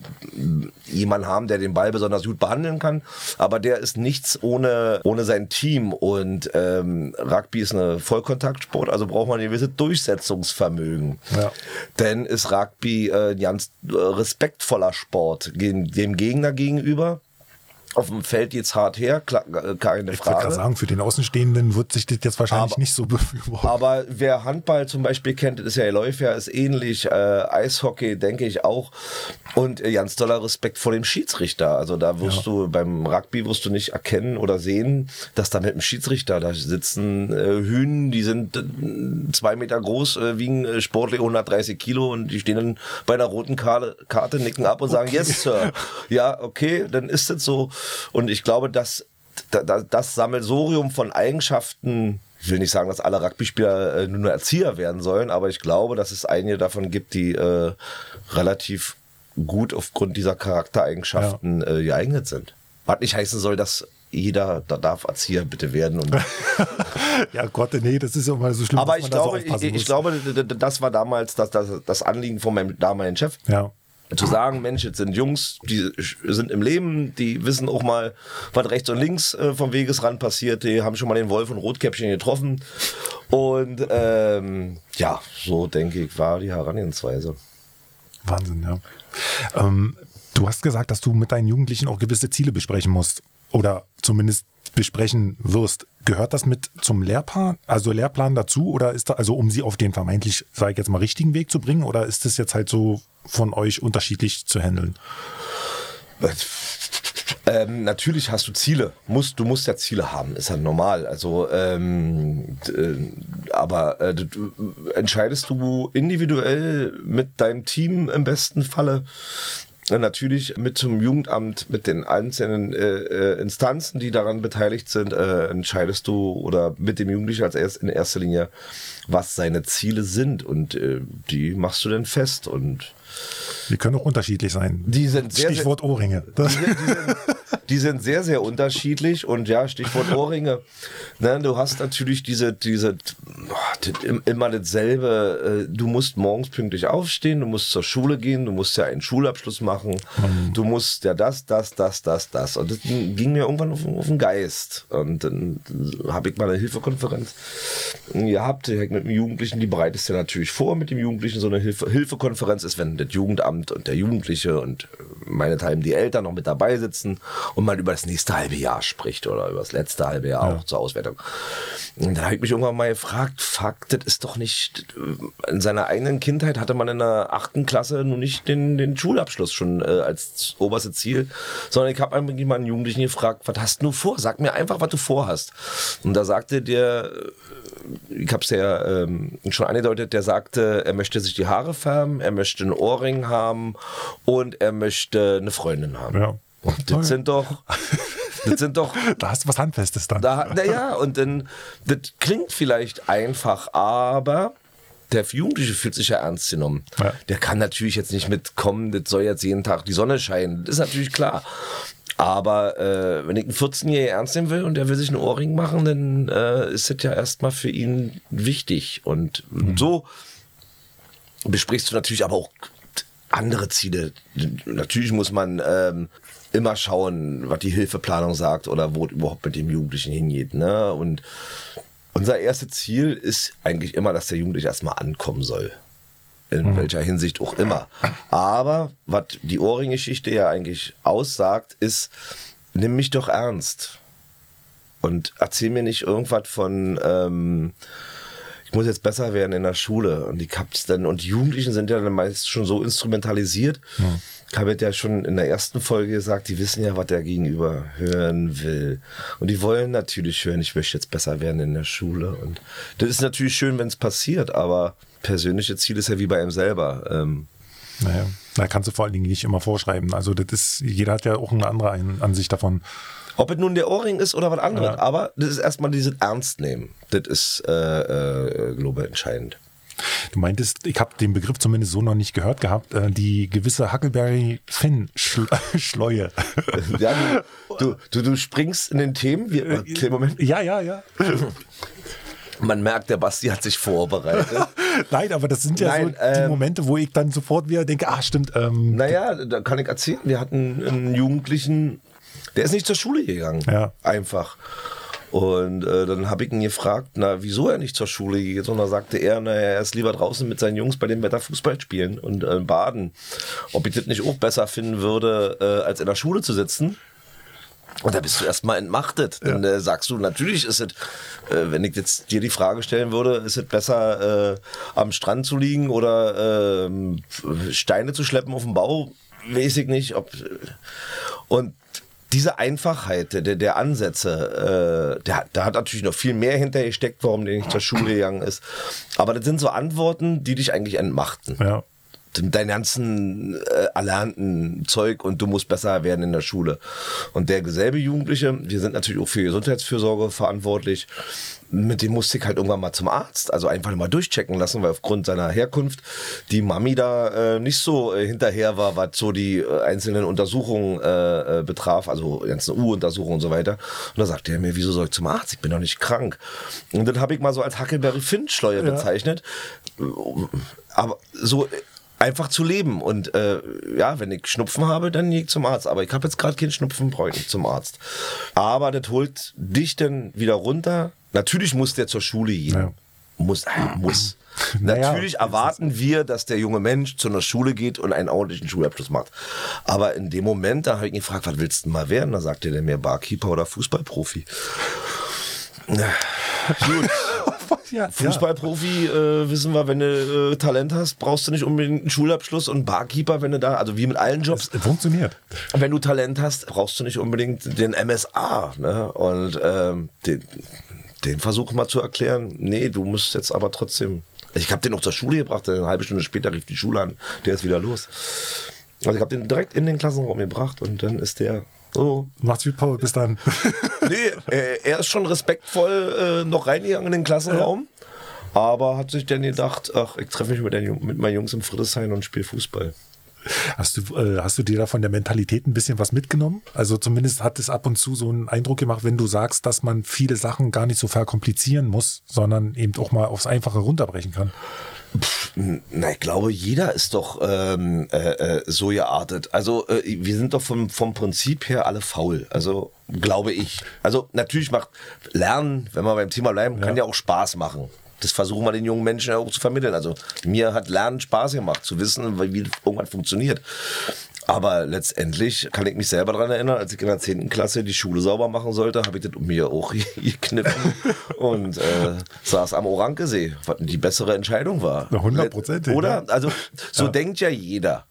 jemanden haben, der den Ball besonders gut behandeln kann, aber der ist nichts ohne ohne sein Team. Und ähm, Rugby ist eine Vollkontaktsport, also braucht man ein gewisses Durchsetzungsvermögen. Ja. Denn ist Rugby äh, ein ganz äh, respektvoller Sport dem Gegner gegenüber auf dem Feld jetzt hart her, klar, äh, keine Frage. Ich würde sagen, für den Außenstehenden wird sich das jetzt wahrscheinlich aber, nicht so befürworten. Aber wer Handball zum Beispiel kennt, ist ja Läufer, ist ähnlich, äh, Eishockey denke ich auch und äh, ganz toller Respekt vor dem Schiedsrichter. Also da wirst ja. du beim Rugby wirst du nicht erkennen oder sehen, dass da mit dem Schiedsrichter da sitzen äh, Hühnen, die sind äh, zwei Meter groß, äh, wiegen äh, sportlich 130 Kilo und die stehen dann bei einer roten Karte, Karte nicken ab und okay. sagen, yes, Sir. Ja, okay, dann ist es so. Und ich glaube, dass das, Sammelsorium von Eigenschaften ich will nicht sagen, dass alle Rugby-Spieler äh, nur Erzieher werden sollen, aber ich glaube, dass es einige davon gibt, die äh, relativ gut aufgrund dieser Charaktereigenschaften ja. äh, geeignet sind. Was nicht heißen soll, dass jeder da darf Erzieher bitte werden. Ja Gott, nee, das ist ja mal so schlimm. Aber ich glaube, so ich, ich, glaube, das war damals das, das, das Anliegen von meinem damaligen Chef. Ja zu sagen, Mensch, jetzt sind Jungs, die sind im Leben, die wissen auch mal, was rechts und links äh, vom Wegesrand passiert, die haben schon mal den Wolf und Rotkäppchen getroffen. Und ähm, ja, so denke ich, war die Herangehensweise. Wahnsinn, ja. Ähm, du hast gesagt, dass du mit deinen Jugendlichen auch gewisse Ziele besprechen musst. Oder zumindest besprechen wirst. Gehört das mit zum Lehrplan, also Lehrplan dazu oder ist da, also um sie auf den vermeintlich, sage ich jetzt mal, richtigen Weg zu bringen oder ist das jetzt halt so von euch unterschiedlich zu handeln? Ähm, natürlich hast du Ziele. Musst, du musst ja Ziele haben, ist ja normal. Also, ähm, äh, aber äh, du, entscheidest du individuell mit deinem Team im besten Falle natürlich mit zum Jugendamt, mit den einzelnen äh, äh, Instanzen, die daran beteiligt sind, äh, entscheidest du oder mit dem Jugendlichen als erst in erster Linie, was seine Ziele sind und äh, die machst du dann fest und die können auch unterschiedlich sein. Die sind sehr, Stichwort Ohrringe. Die sind, die, sind, die sind, sehr, sehr unterschiedlich und ja, Stichwort Ohrringe. Ne, du hast natürlich diese, diese immer dasselbe. Äh, du musst morgens pünktlich aufstehen, du musst zur Schule gehen, du musst ja einen Schulabschluss machen, mhm. du musst ja das, das, das, das, das. Und das ging mir irgendwann auf, auf den Geist. Und dann habe ich mal eine Hilfekonferenz gehabt. Mit dem Jugendlichen, die bereitest ja natürlich vor mit dem Jugendlichen. So eine Hilfe, Hilfekonferenz ist, wenn das Jugendamt und der Jugendliche und meinethalben die Eltern noch mit dabei sitzen und man über das nächste halbe Jahr spricht oder über das letzte halbe Jahr ja. auch zur Auswertung. Und dann habe ich mich irgendwann mal gefragt, fuck, das ist doch nicht, in seiner eigenen Kindheit hatte man in der achten Klasse nun nicht den, den Schulabschluss schon äh, als oberste Ziel, sondern ich habe eigentlich mal einen Jugendlichen gefragt, was hast du vor? Sag mir einfach, was du vorhast. Und da sagte der, ich habe es ja ähm, schon angedeutet, der sagte, er möchte sich die Haare färben, er möchte einen Ohrring haben und er möchte eine Freundin haben. Ja. Und das sind doch das sind doch. Da hast du was Handfestes dann. Da, naja, und dann, das klingt vielleicht einfach, aber der Jugendliche fühlt sich ja ernst genommen. Ja. Der kann natürlich jetzt nicht mitkommen, das soll jetzt jeden Tag die Sonne scheinen. Das ist natürlich klar. Aber äh, wenn ich einen 14-Jährigen ernst nehmen will und der will sich einen Ohrring machen, dann äh, ist das ja erstmal für ihn wichtig. Und mhm. so besprichst du natürlich aber auch andere Ziele. Natürlich muss man ähm, immer schauen, was die Hilfeplanung sagt oder wo es überhaupt mit dem Jugendlichen hingeht. Ne? Und unser erstes Ziel ist eigentlich immer, dass der Jugendliche erstmal ankommen soll. in mhm. welcher Hinsicht auch immer. Aber was die Ohrring-Geschichte ja eigentlich aussagt, ist, nimm mich doch ernst. Und erzähl mir nicht irgendwas von, ähm, ich muss jetzt besser werden in der Schule. Und die Cups dann, und Jugendlichen sind ja dann meist schon so instrumentalisiert. Ja. Ich habe ja schon in der ersten Folge gesagt, die wissen ja, was der Gegenüber hören will. Und die wollen natürlich hören, ich möchte jetzt besser werden in der Schule. Und das ist natürlich schön, wenn es passiert, aber persönliche Ziel ist ja wie bei ihm selber. Ähm, naja, da kannst du vor allen Dingen nicht immer vorschreiben. Also das ist, jeder hat ja auch eine andere Ansicht davon. Ob es nun der Ohrring ist oder was anderes, ja. aber das ist erstmal dieses Ernst nehmen. Das ist, äh, äh, glaube ich, entscheidend. Du meintest, ich habe den Begriff zumindest so noch nicht gehört gehabt, äh, die gewisse Huckleberry-Finn-Schleue. Ja, du, du, du, springst in den Themen. Wir, äh, okay, Moment. Ja, ja, ja. Man merkt, der Basti hat sich vorbereitet. Nein, aber das sind ja Nein, so die ähm, Momente, wo ich dann sofort wieder denke, ah, stimmt. Ähm, naja, da kann ich erzählen, wir hatten einen Jugendlichen, der ist nicht zur Schule gegangen. Ja. Einfach. Und äh, dann habe ich ihn gefragt, na, wieso er nicht zur Schule geht. Und da sagte er, na, er ist lieber draußen mit seinen Jungs bei dem Wetter Fußball spielen und äh, baden. Ob ich das nicht auch besser finden würde, äh, als in der Schule zu sitzen. Und da bist du erstmal entmachtet. Ja. Dann äh, sagst du, natürlich ist es, äh, wenn ich jetzt dir die Frage stellen würde, ist es besser, äh, am Strand zu liegen oder äh, Steine zu schleppen auf dem Bau? Weiß ich nicht. Ob, und diese Einfachheit der, der Ansätze, äh, der, da hat natürlich noch viel mehr hinter gesteckt, warum der nicht zur Schule gegangen ist. Aber das sind so Antworten, die dich eigentlich entmachten. Ja dein ganzen äh, erlernten Zeug und du musst besser werden in der Schule. Und der selbe Jugendliche, wir sind natürlich auch für Gesundheitsfürsorge verantwortlich, mit dem musste ich halt irgendwann mal zum Arzt, also einfach mal durchchecken lassen, weil aufgrund seiner Herkunft die Mami da äh, nicht so äh, hinterher war, was so die äh, einzelnen Untersuchungen äh, äh betraf, also ganzen U-Untersuchungen und so weiter. Und da sagte er mir, wieso soll ich zum Arzt? Ich bin doch nicht krank. Und dann habe ich mal so als Huckleberry Finn-Schleue ja. bezeichnet. Aber so einfach zu leben. Und äh, ja, wenn ich Schnupfen habe, dann gehe ich zum Arzt. Aber ich habe jetzt gerade keinen Schnupfen, brauche ich nicht zum Arzt. Aber das holt dich dann wieder runter. Natürlich muss der zur Schule gehen. Ja. Muss, äh, muss. Naja, Natürlich erwarten wir, dass der junge Mensch zu einer Schule geht und einen ordentlichen Schulabschluss macht. Aber in dem Moment, da habe ich ihn gefragt, was willst du mal werden? Da sagte der mir Barkeeper oder Fußballprofi. Gut. Ja, Fußballprofi äh, wissen wir, wenn du äh, Talent hast, brauchst du nicht unbedingt einen Schulabschluss und Barkeeper, wenn du da, also wie mit allen Jobs. Es funktioniert. Wenn du Talent hast, brauchst du nicht unbedingt den MSA. Ne? Und ähm, den, den versuch mal zu erklären, nee, du musst jetzt aber trotzdem. Ich habe den noch zur Schule gebracht, eine halbe Stunde später rief die Schule an, der ist wieder los. Also ich habe den direkt in den Klassenraum gebracht und dann ist der so. Macht's wie Paul, bis dann. nee, er ist schon respektvoll äh, noch reingegangen in den Klassenraum. Ja. Aber hat sich dann gedacht, ach, ich treffe mich mit, den, mit meinen Jungs im Friedrichshain und spiele Fußball. Hast du, äh, hast du dir da von der Mentalität ein bisschen was mitgenommen? Also zumindest hat es ab und zu so einen Eindruck gemacht, wenn du sagst, dass man viele Sachen gar nicht so verkomplizieren muss, sondern eben auch mal aufs Einfache runterbrechen kann. Pff, na, ich glaube, jeder ist doch ähm, äh, äh, so geartet. Also äh, wir sind doch vom, vom Prinzip her alle faul. Also glaube ich. Also natürlich macht Lernen, wenn wir beim Thema bleiben, ja. kann ja auch Spaß machen. Das versuchen wir den jungen Menschen auch zu vermitteln. Also mir hat Lernen Spaß gemacht, zu wissen, wie irgendwas funktioniert. Aber letztendlich kann ich mich selber daran erinnern, als ich in der 10. Klasse die Schule sauber machen sollte, habe ich das um mir auch gekniffen und äh, saß am Orankesee, was die bessere Entscheidung war. 100 Prozent. Oder? Also so ja. denkt ja jeder.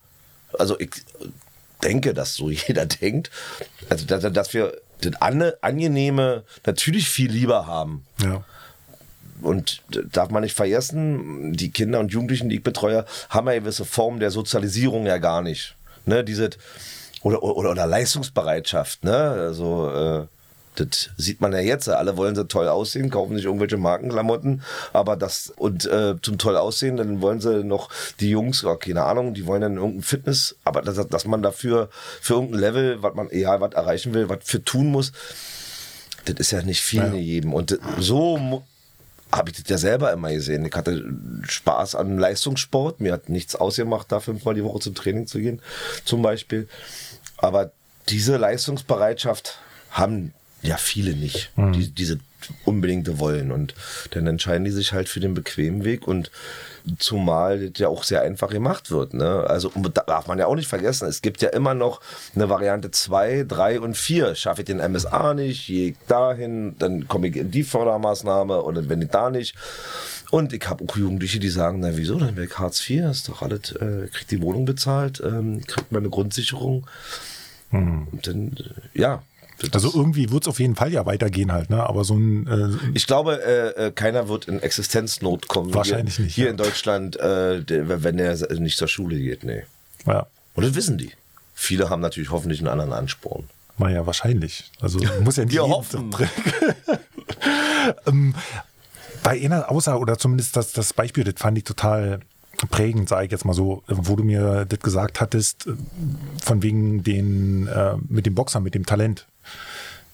Also ich denke, dass so jeder denkt. Also dass, wir das Angenehme natürlich viel lieber haben. Ja und darf man nicht vergessen, die Kinder und Jugendlichen, die ich betreue, haben eine gewisse Form der Sozialisierung ja gar nicht ne, diese oder, oder, oder Leistungsbereitschaft, ne? Also äh, das sieht man ja jetzt. Alle wollen so toll aussehen, kaufen sich irgendwelche Markenklamotten, aber das und äh, zum toll aussehen, dann wollen sie noch die Jungs, oh, keine Ahnung, die wollen dann irgendein Fitness, aber dass, dass man dafür für irgendein Level, was man egal was erreichen will, was für tun muss, das ist ja nicht viel ja. jedem. Und so habe ich das ja selber immer gesehen. Ich hatte Spaß an Leistungssport. Mir hat nichts ausgemacht, da fünfmal die Woche zum Training zu gehen, zum Beispiel. Aber diese Leistungsbereitschaft haben ja viele nicht. Mhm. Die, diese unbedingte wollen. Und dann entscheiden die sich halt für den bequemen Weg und zumal der auch sehr einfach gemacht wird. Ne? Also da darf man ja auch nicht vergessen, es gibt ja immer noch eine Variante 2, 3 und 4. Schaffe ich den MSA nicht, gehe ich dahin, dann komme ich in die Fördermaßnahme oder wenn ich da nicht. Und ich habe auch Jugendliche, die sagen, na wieso, dann wäre ich Hartz IV, ist doch alles, äh, kriegt die Wohnung bezahlt, ähm, kriegt meine Grundsicherung. Und dann, äh, ja, also irgendwie wird es auf jeden Fall ja weitergehen halt, ne? Aber so ein. Äh, ich glaube, äh, äh keiner wird in Existenznot kommen. Wahrscheinlich hier, nicht. Hier ja. in Deutschland, äh, wenn er nicht zur Schule geht, nee. Ja. Und das wissen die. Viele haben natürlich hoffentlich einen anderen Ansporn. Naja, wahrscheinlich. Also muss ja nicht Wir hoffen. ähm, bei einer Aussage, oder zumindest das, das Beispiel, das fand ich total prägend, sage ich jetzt mal so, wo du mir das gesagt hattest, von wegen den, äh, mit dem Boxer, mit dem Talent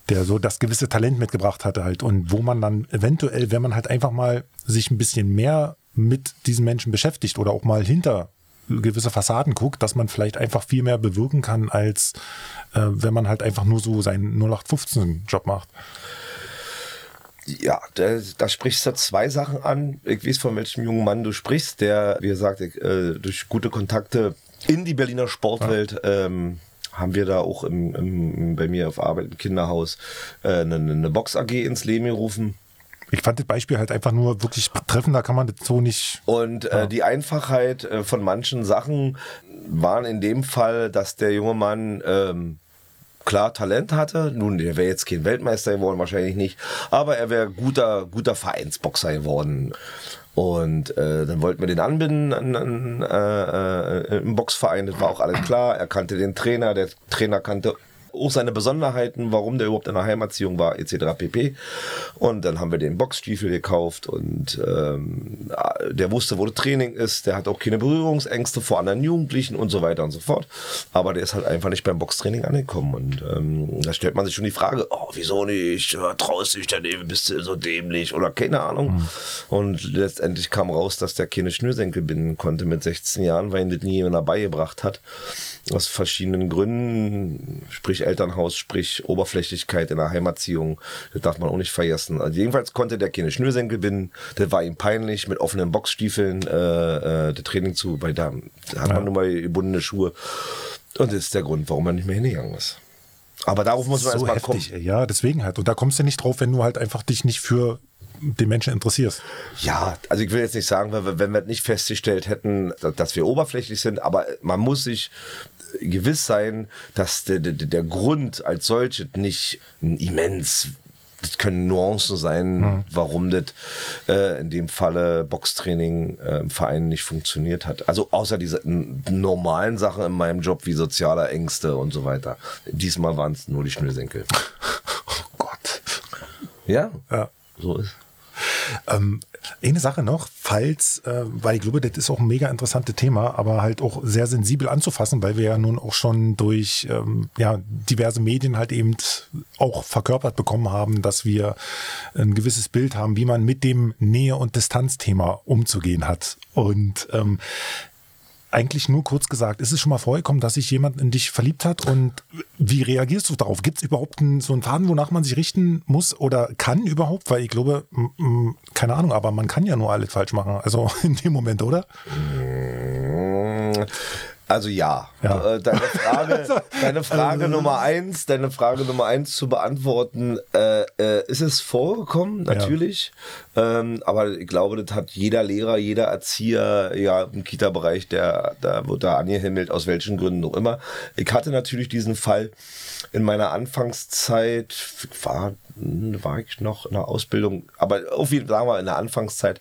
der so das gewisse Talent mitgebracht hatte halt und wo man dann eventuell, wenn man halt einfach mal sich ein bisschen mehr mit diesen Menschen beschäftigt oder auch mal hinter gewisse Fassaden guckt, dass man vielleicht einfach viel mehr bewirken kann, als äh, wenn man halt einfach nur so seinen 0815-Job macht. Ja, da, da, sprichst du zwei Sachen an. Ich weiß, von welchem jungen Mann du sprichst, der, wie gesagt, äh, durch gute Kontakte in die Berliner Sportwelt ja. ähm, haben wir da auch im, im, bei mir auf Arbeit im Kinderhaus äh, eine, eine Box AG ins Leben gerufen. Ich fand das Beispiel halt einfach nur wirklich treffend, da kann man das so nicht. Und äh, ja. die Einfachheit äh, von manchen Sachen waren in dem Fall, dass der junge Mann ähm, klar Talent hatte. Nun, der wäre jetzt kein Weltmeister geworden, wahrscheinlich nicht, aber er wäre guter, guter Vereinsboxer geworden. Und äh, dann wollten wir den anbinden an, an, äh, äh, im Boxverein, das war auch alles klar. Er kannte den Trainer, der Trainer kannte auch seine Besonderheiten, warum der überhaupt in der Heimerziehung war, etc. pp. Und dann haben wir den Boxstiefel gekauft und ähm, der wusste, wo das Training ist, der hat auch keine Berührungsängste vor anderen Jugendlichen und so weiter und so fort. Aber der ist halt einfach nicht beim Boxtraining angekommen. Und ähm, da stellt man sich schon die Frage, oh, wieso nicht? Traust du dich daneben, bist du so dämlich oder keine Ahnung. Mhm. Und letztendlich kam raus, dass der keine Schnürsenkel binden konnte mit 16 Jahren, weil ihn das nie jemand dabei gebracht hat aus verschiedenen Gründen, sprich Elternhaus, sprich Oberflächlichkeit in der Heimatziehung, das darf man auch nicht vergessen. Also jedenfalls konnte der keine Schnürsenkel binden, das war ihm peinlich, mit offenen Boxstiefeln äh, äh, das Training zu, weil da, da hat man nun mal gebundene Schuhe. Und das ist der Grund, warum er nicht mehr hingegangen ist. Aber darauf muss man so erstmal kommen. Ja, deswegen halt. Und da kommst du nicht drauf, wenn du halt einfach dich nicht für den Menschen interessierst. Ja, also ich will jetzt nicht sagen, wenn wir, wenn wir nicht festgestellt hätten, dass wir oberflächlich sind, aber man muss sich gewiss sein, dass der, der, der Grund als solches nicht immens das können Nuancen sein, mhm. warum das äh, in dem Falle Boxtraining äh, im Verein nicht funktioniert hat. Also außer diese normalen Sachen in meinem Job wie soziale Ängste und so weiter. Diesmal waren es nur die Schnürsenkel. Oh Gott. Ja, ja. so ist. Ähm, eine Sache noch, falls, äh, weil ich glaube, das ist auch ein mega interessantes Thema, aber halt auch sehr sensibel anzufassen, weil wir ja nun auch schon durch ähm, ja, diverse Medien halt eben auch verkörpert bekommen haben, dass wir ein gewisses Bild haben, wie man mit dem Nähe- und Distanzthema umzugehen hat. Und ähm, eigentlich nur kurz gesagt, ist es schon mal vorgekommen, dass sich jemand in dich verliebt hat und wie reagierst du darauf? Gibt es überhaupt einen, so einen Faden, wonach man sich richten muss oder kann überhaupt? Weil ich glaube, keine Ahnung, aber man kann ja nur alles falsch machen. Also in dem Moment, oder? Also ja. ja. Äh, deine Frage, deine Frage also, Nummer eins, deine Frage Nummer eins zu beantworten, äh, äh, ist es vorgekommen, natürlich. Ja. Ähm, aber ich glaube, das hat jeder Lehrer, jeder Erzieher, ja, im Kita-Bereich, der, da wird da angehimmelt, aus welchen Gründen auch immer. Ich hatte natürlich diesen Fall in meiner Anfangszeit, war, war ich noch in der Ausbildung, aber auf jeden Fall, sagen wir, in der Anfangszeit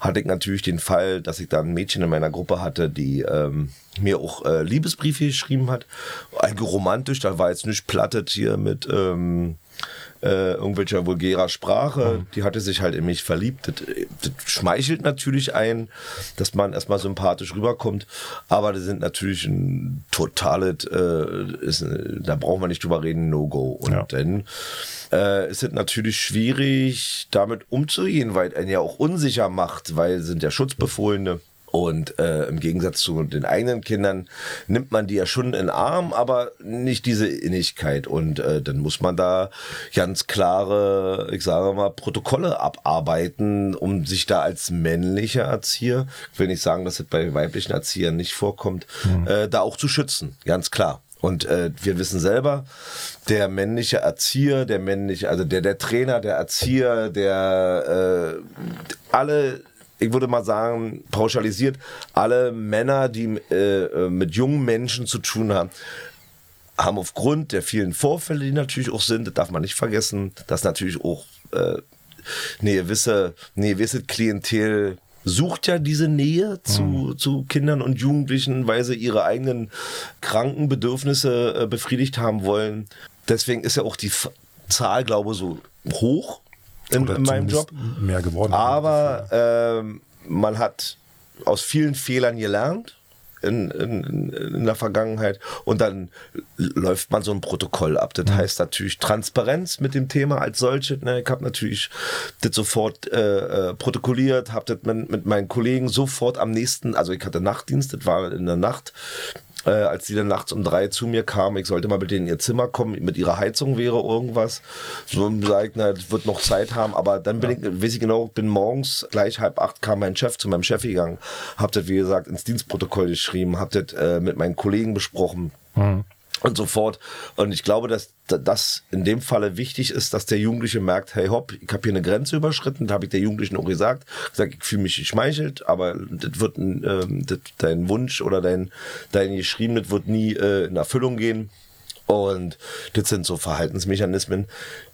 hatte ich natürlich den Fall, dass ich da ein Mädchen in meiner Gruppe hatte, die, ähm, mir auch äh, Liebesbriefe geschrieben hat. Ein romantisch, da war jetzt nicht plattet hier mit ähm, äh, irgendwelcher vulgärer Sprache. Mhm. Die hatte sich halt in mich verliebt. Das, das schmeichelt natürlich ein, dass man erstmal sympathisch rüberkommt. Aber das sind natürlich ein totales, äh, ist, da brauchen wir nicht drüber reden, No-Go. Und ja. dann äh, ist es natürlich schwierig, damit umzugehen, weil er ja auch unsicher macht, weil sind ja Schutzbefohlene. Und äh, im Gegensatz zu den eigenen Kindern nimmt man die ja schon in den Arm, aber nicht diese Innigkeit. Und äh, dann muss man da ganz klare, ich sage mal, Protokolle abarbeiten, um sich da als männlicher Erzieher, ich will nicht sagen, dass das bei weiblichen Erziehern nicht vorkommt, mhm. äh, da auch zu schützen. Ganz klar. Und äh, wir wissen selber, der männliche Erzieher, der männliche, also der, der Trainer, der Erzieher, der äh, alle ich würde mal sagen, pauschalisiert, alle Männer, die äh, äh, mit jungen Menschen zu tun haben, haben aufgrund der vielen Vorfälle, die natürlich auch sind, das darf man nicht vergessen, dass natürlich auch äh, eine gewisse, eine gewisse Klientel sucht ja diese Nähe zu, mhm. zu Kindern und Jugendlichen, weil sie ihre eigenen kranken Bedürfnisse äh, befriedigt haben wollen. Deswegen ist ja auch die Zahl, glaube ich, so hoch in, in meinem Job. Mehr geworden. Aber ähm, man hat aus vielen Fehlern gelernt. In, in, in der Vergangenheit und dann läuft man so ein Protokoll ab. Das mhm. heißt natürlich Transparenz mit dem Thema als solches. Ne? Ich habe natürlich das sofort äh, äh protokolliert, habe das mit, mit meinen Kollegen sofort am nächsten, also ich hatte Nachtdienst, das war in der Nacht, äh, als die dann nachts um drei zu mir kamen, ich sollte mal mit denen in ihr Zimmer kommen, mit ihrer Heizung wäre irgendwas. So gesagt, na, das wird noch Zeit haben, aber dann bin ja. ich, weiß ich genau, bin morgens gleich halb acht kam mein Chef zu meinem Chef gegangen, hab das, wie gesagt, ins Dienstprotokoll geschrieben, hab das äh, mit meinen Kollegen besprochen. Mhm und so fort. Und ich glaube, dass das in dem Falle wichtig ist, dass der Jugendliche merkt, hey hopp, ich habe hier eine Grenze überschritten, da habe ich der Jugendlichen auch gesagt, gesagt, ich fühle mich geschmeichelt, aber das wird ähm, das, dein Wunsch oder dein dein Geschriebenes wird nie äh, in Erfüllung gehen. Und das sind so Verhaltensmechanismen,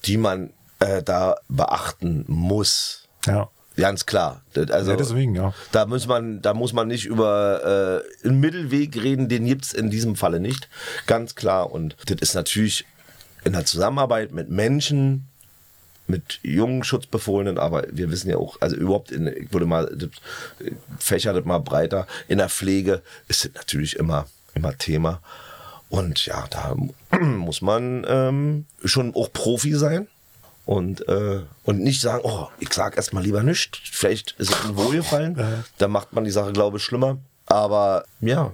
die man äh, da beachten muss. Ja. Ganz klar. Also, ja, deswegen, ja. Da muss man, da muss man nicht über äh, einen Mittelweg reden, den gibt's in diesem Falle nicht. Ganz klar. Und das ist natürlich in der Zusammenarbeit mit Menschen, mit jungen Schutzbefohlenen, aber wir wissen ja auch, also überhaupt in, ich würde mal, das, fächert das mal breiter, in der Pflege ist es natürlich immer, immer Thema. Und ja, da muss man ähm, schon auch Profi sein und, äh, und nicht sagen, oh, ich sag erstmal lieber nichts, vielleicht ist es ein Wohlgefallen. Ja. Da macht man die Sache, glaube ich, schlimmer. Aber ja,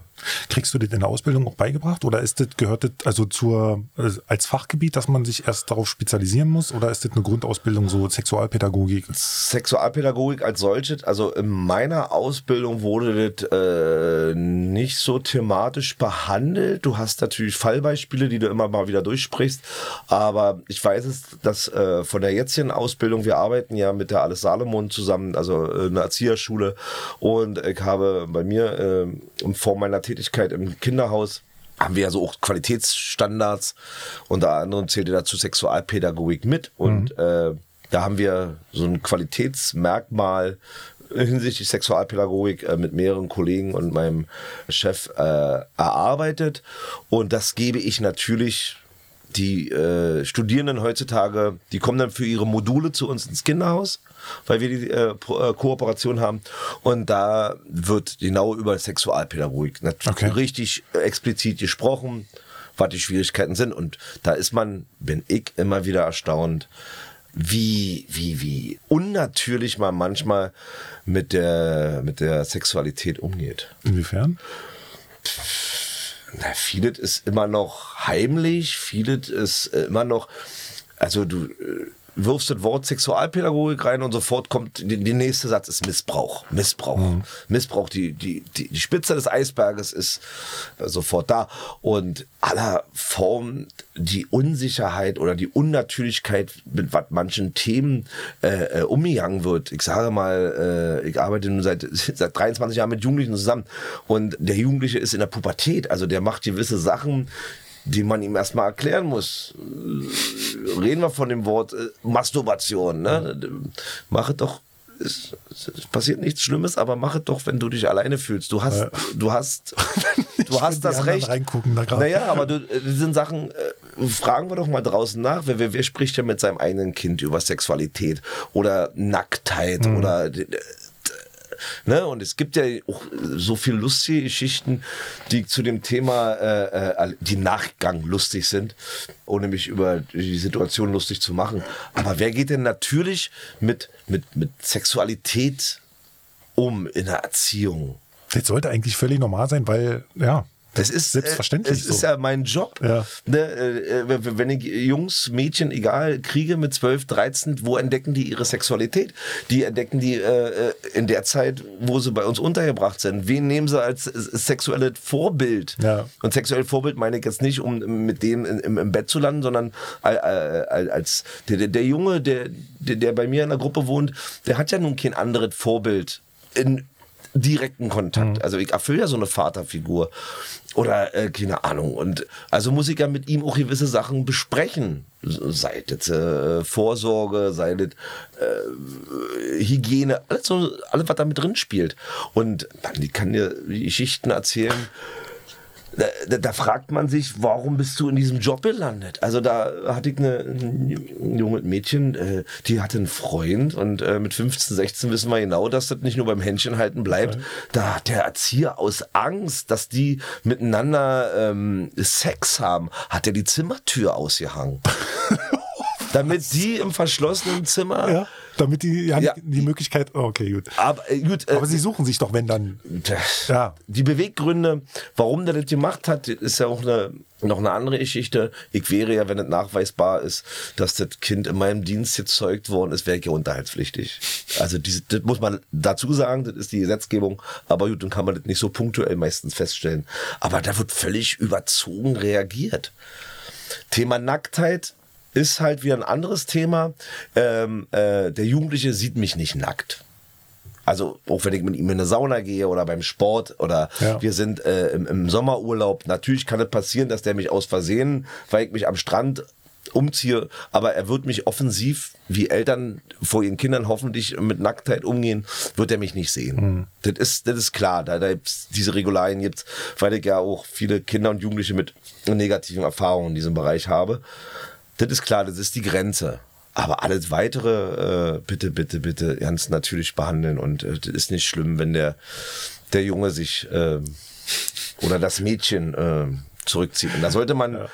Kriegst du das in der Ausbildung auch beigebracht oder ist das, gehört das also zur, also als Fachgebiet, dass man sich erst darauf spezialisieren muss oder ist das eine Grundausbildung so Sexualpädagogik? Sexualpädagogik als solches, also in meiner Ausbildung wurde das äh, nicht so thematisch behandelt. Du hast natürlich Fallbeispiele, die du immer mal wieder durchsprichst, aber ich weiß es, dass äh, von der jetzigen Ausbildung, wir arbeiten ja mit der Alles Salomon zusammen, also äh, eine Erzieherschule und ich habe bei mir äh, vor meiner Tätigkeit im Kinderhaus haben wir ja so auch Qualitätsstandards. Unter anderem zählt dazu Sexualpädagogik mit. Und mhm. äh, da haben wir so ein Qualitätsmerkmal hinsichtlich Sexualpädagogik äh, mit mehreren Kollegen und meinem Chef äh, erarbeitet. Und das gebe ich natürlich die äh, Studierenden heutzutage, die kommen dann für ihre Module zu uns ins Kinderhaus weil wir die äh, äh, Kooperation haben. Und da wird genau über Sexualpädagogik okay. richtig explizit gesprochen, was die Schwierigkeiten sind. Und da ist man, bin ich immer wieder erstaunt, wie, wie, wie unnatürlich man manchmal mit der, mit der Sexualität umgeht. Inwiefern? Na, vieles ist immer noch heimlich, vieles ist immer noch, also du, äh, wirfst das Wort Sexualpädagogik rein und sofort kommt, der nächste Satz ist Missbrauch. Missbrauch. Mhm. Missbrauch, die, die, die, die Spitze des Eisberges ist äh, sofort da. Und aller Form die Unsicherheit oder die Unnatürlichkeit, mit was manchen Themen äh, äh, umgegangen wird. Ich sage mal, äh, ich arbeite nun seit, seit 23 Jahren mit Jugendlichen zusammen und der Jugendliche ist in der Pubertät, also der macht gewisse Sachen, die man ihm erstmal erklären muss. Reden wir von dem Wort äh, Masturbation. Ne? Mache doch es, es, passiert nichts Schlimmes, aber mach es doch, wenn du dich alleine fühlst. Du hast, äh, du hast, du hast das Recht. Reingucken, da naja, aber du, äh, das sind Sachen, äh, fragen wir doch mal draußen nach. Wer, wer, wer spricht ja mit seinem eigenen Kind über Sexualität oder Nacktheit mhm. oder äh, Ne? Und es gibt ja auch so viel lustige Geschichten, die zu dem Thema, äh, äh, die Nachgang lustig sind, ohne mich über die Situation lustig zu machen. Aber wer geht denn natürlich mit, mit, mit Sexualität um in der Erziehung? Das sollte eigentlich völlig normal sein, weil, ja, das ist selbstverständlich. Es ist ja mein Job. Ja. Ne, äh, wenn ich Jungs, Mädchen, egal, kriege mit 12, 13, wo entdecken die ihre Sexualität? Die entdecken die äh, in der Zeit, wo sie bei uns untergebracht sind. Wen nehmen sie als sexuelles Vorbild? Ja. Und sexuelles Vorbild meine ich jetzt nicht, um mit dem im, im Bett zu landen, sondern als der, der Junge, der, der bei mir in der Gruppe wohnt, der hat ja nun kein anderes Vorbild in direkten Kontakt. Mhm. Also ich erfülle ja so eine Vaterfigur. Oder äh, keine Ahnung. Und also muss ich ja mit ihm auch gewisse Sachen besprechen. Sei das äh, Vorsorge, sei das äh, Hygiene, alles, so, alles, was da mit drin spielt. Und man, die kann dir Geschichten erzählen da, da, fragt man sich, warum bist du in diesem Job gelandet? Also da hatte ich eine, ein junges Mädchen, äh, die hatte einen Freund und äh, mit 15, 16 wissen wir genau, dass das nicht nur beim Händchen halten bleibt. Okay. Da hat der Erzieher aus Angst, dass die miteinander ähm, Sex haben, hat er die Zimmertür ausgehangen. damit die im verschlossenen Zimmer ja damit die ja, ja. die Möglichkeit. Oh, okay, gut. Aber, äh, gut, äh, aber sie suchen sich doch, wenn dann. Ja. Die Beweggründe, warum der das gemacht hat, ist ja auch eine, noch eine andere Geschichte. Ich wäre ja, wenn es nachweisbar ist, dass das Kind in meinem Dienst gezeugt worden ist, wäre ich ja unterhaltspflichtig. Also diese, das muss man dazu sagen, das ist die Gesetzgebung. Aber gut, dann kann man das nicht so punktuell meistens feststellen. Aber da wird völlig überzogen reagiert. Thema Nacktheit ist halt wieder ein anderes Thema. Ähm, äh, der Jugendliche sieht mich nicht nackt. Also auch wenn ich mit ihm in eine Sauna gehe oder beim Sport oder ja. wir sind äh, im, im, Sommerurlaub, natürlich kann es passieren, dass der mich aus Versehen, weil ich mich am Strand umziehe, aber er wird mich offensiv, wie Eltern vor ihren Kindern hoffentlich mit Nacktheit umgehen, wird er mich nicht sehen. Mhm. Das, ist, das ist klar, da, da diese Regularien gibt, weil ich ja auch viele Kinder und Jugendliche mit negativen Erfahrungen in diesem Bereich habe. Das ist klar, das ist die Grenze. Aber alles weitere, äh, bitte, bitte, bitte ganz natürlich behandeln. Und äh, das ist nicht schlimm, wenn der, der Junge sich äh, oder das Mädchen äh, zurückzieht. Und da sollte man ja.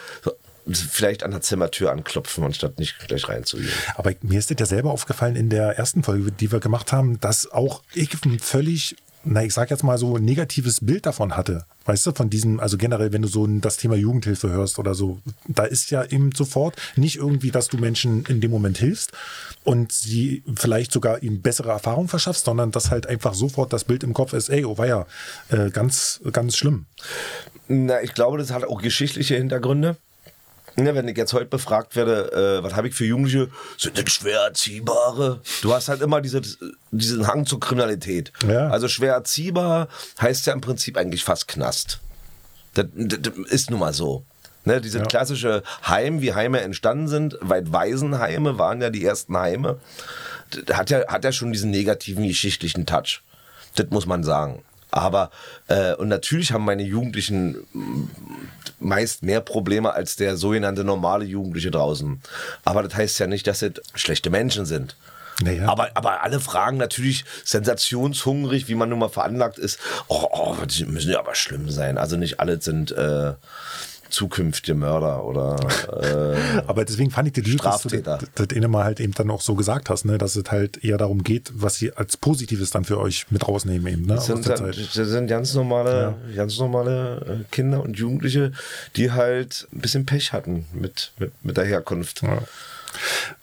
vielleicht an der Zimmertür anklopfen, anstatt nicht gleich reinzugehen. Aber mir ist das ja selber aufgefallen in der ersten Folge, die wir gemacht haben, dass auch ich völlig na, ich sag jetzt mal so ein negatives Bild davon hatte. Weißt du, von diesem, also generell, wenn du so das Thema Jugendhilfe hörst oder so, da ist ja eben sofort nicht irgendwie, dass du Menschen in dem Moment hilfst und sie vielleicht sogar ihnen bessere Erfahrungen verschaffst, sondern dass halt einfach sofort das Bild im Kopf ist, ey, oh weia, äh, ganz, ganz schlimm. Na, ich glaube, das hat auch geschichtliche Hintergründe. Ja, wenn ich jetzt heute befragt werde, äh, was habe ich für Jugendliche, sind das schwer erziehbare? Du hast halt immer diese, diesen Hang zur Kriminalität. Ja. Also schwer erziehbar heißt ja im Prinzip eigentlich fast Knast. Das, das, das ist nun mal so. Ne, diese ja. klassische Heim, wie Heime entstanden sind, weit Waisenheime waren ja die ersten Heime, hat ja, hat ja schon diesen negativen geschichtlichen Touch. Das muss man sagen. Aber, äh, und natürlich haben meine Jugendlichen meist mehr Probleme als der sogenannte normale Jugendliche draußen. Aber das heißt ja nicht, dass es schlechte Menschen sind. Naja. Aber, aber alle fragen natürlich sensationshungrig, wie man nun mal veranlagt ist. Oh, oh die müssen ja aber schlimm sein. Also nicht alle sind äh, zukünftige Mörder oder äh, Aber deswegen fand ich die Lied, dass du das, das Mal halt eben dann auch so gesagt hast, ne, dass es halt eher darum geht, was sie als Positives dann für euch mit rausnehmen eben. Ne, das, sind, dann, das sind ganz normale, ja. ganz normale äh, Kinder und Jugendliche, die halt ein bisschen Pech hatten mit, mit, mit der Herkunft. Ja.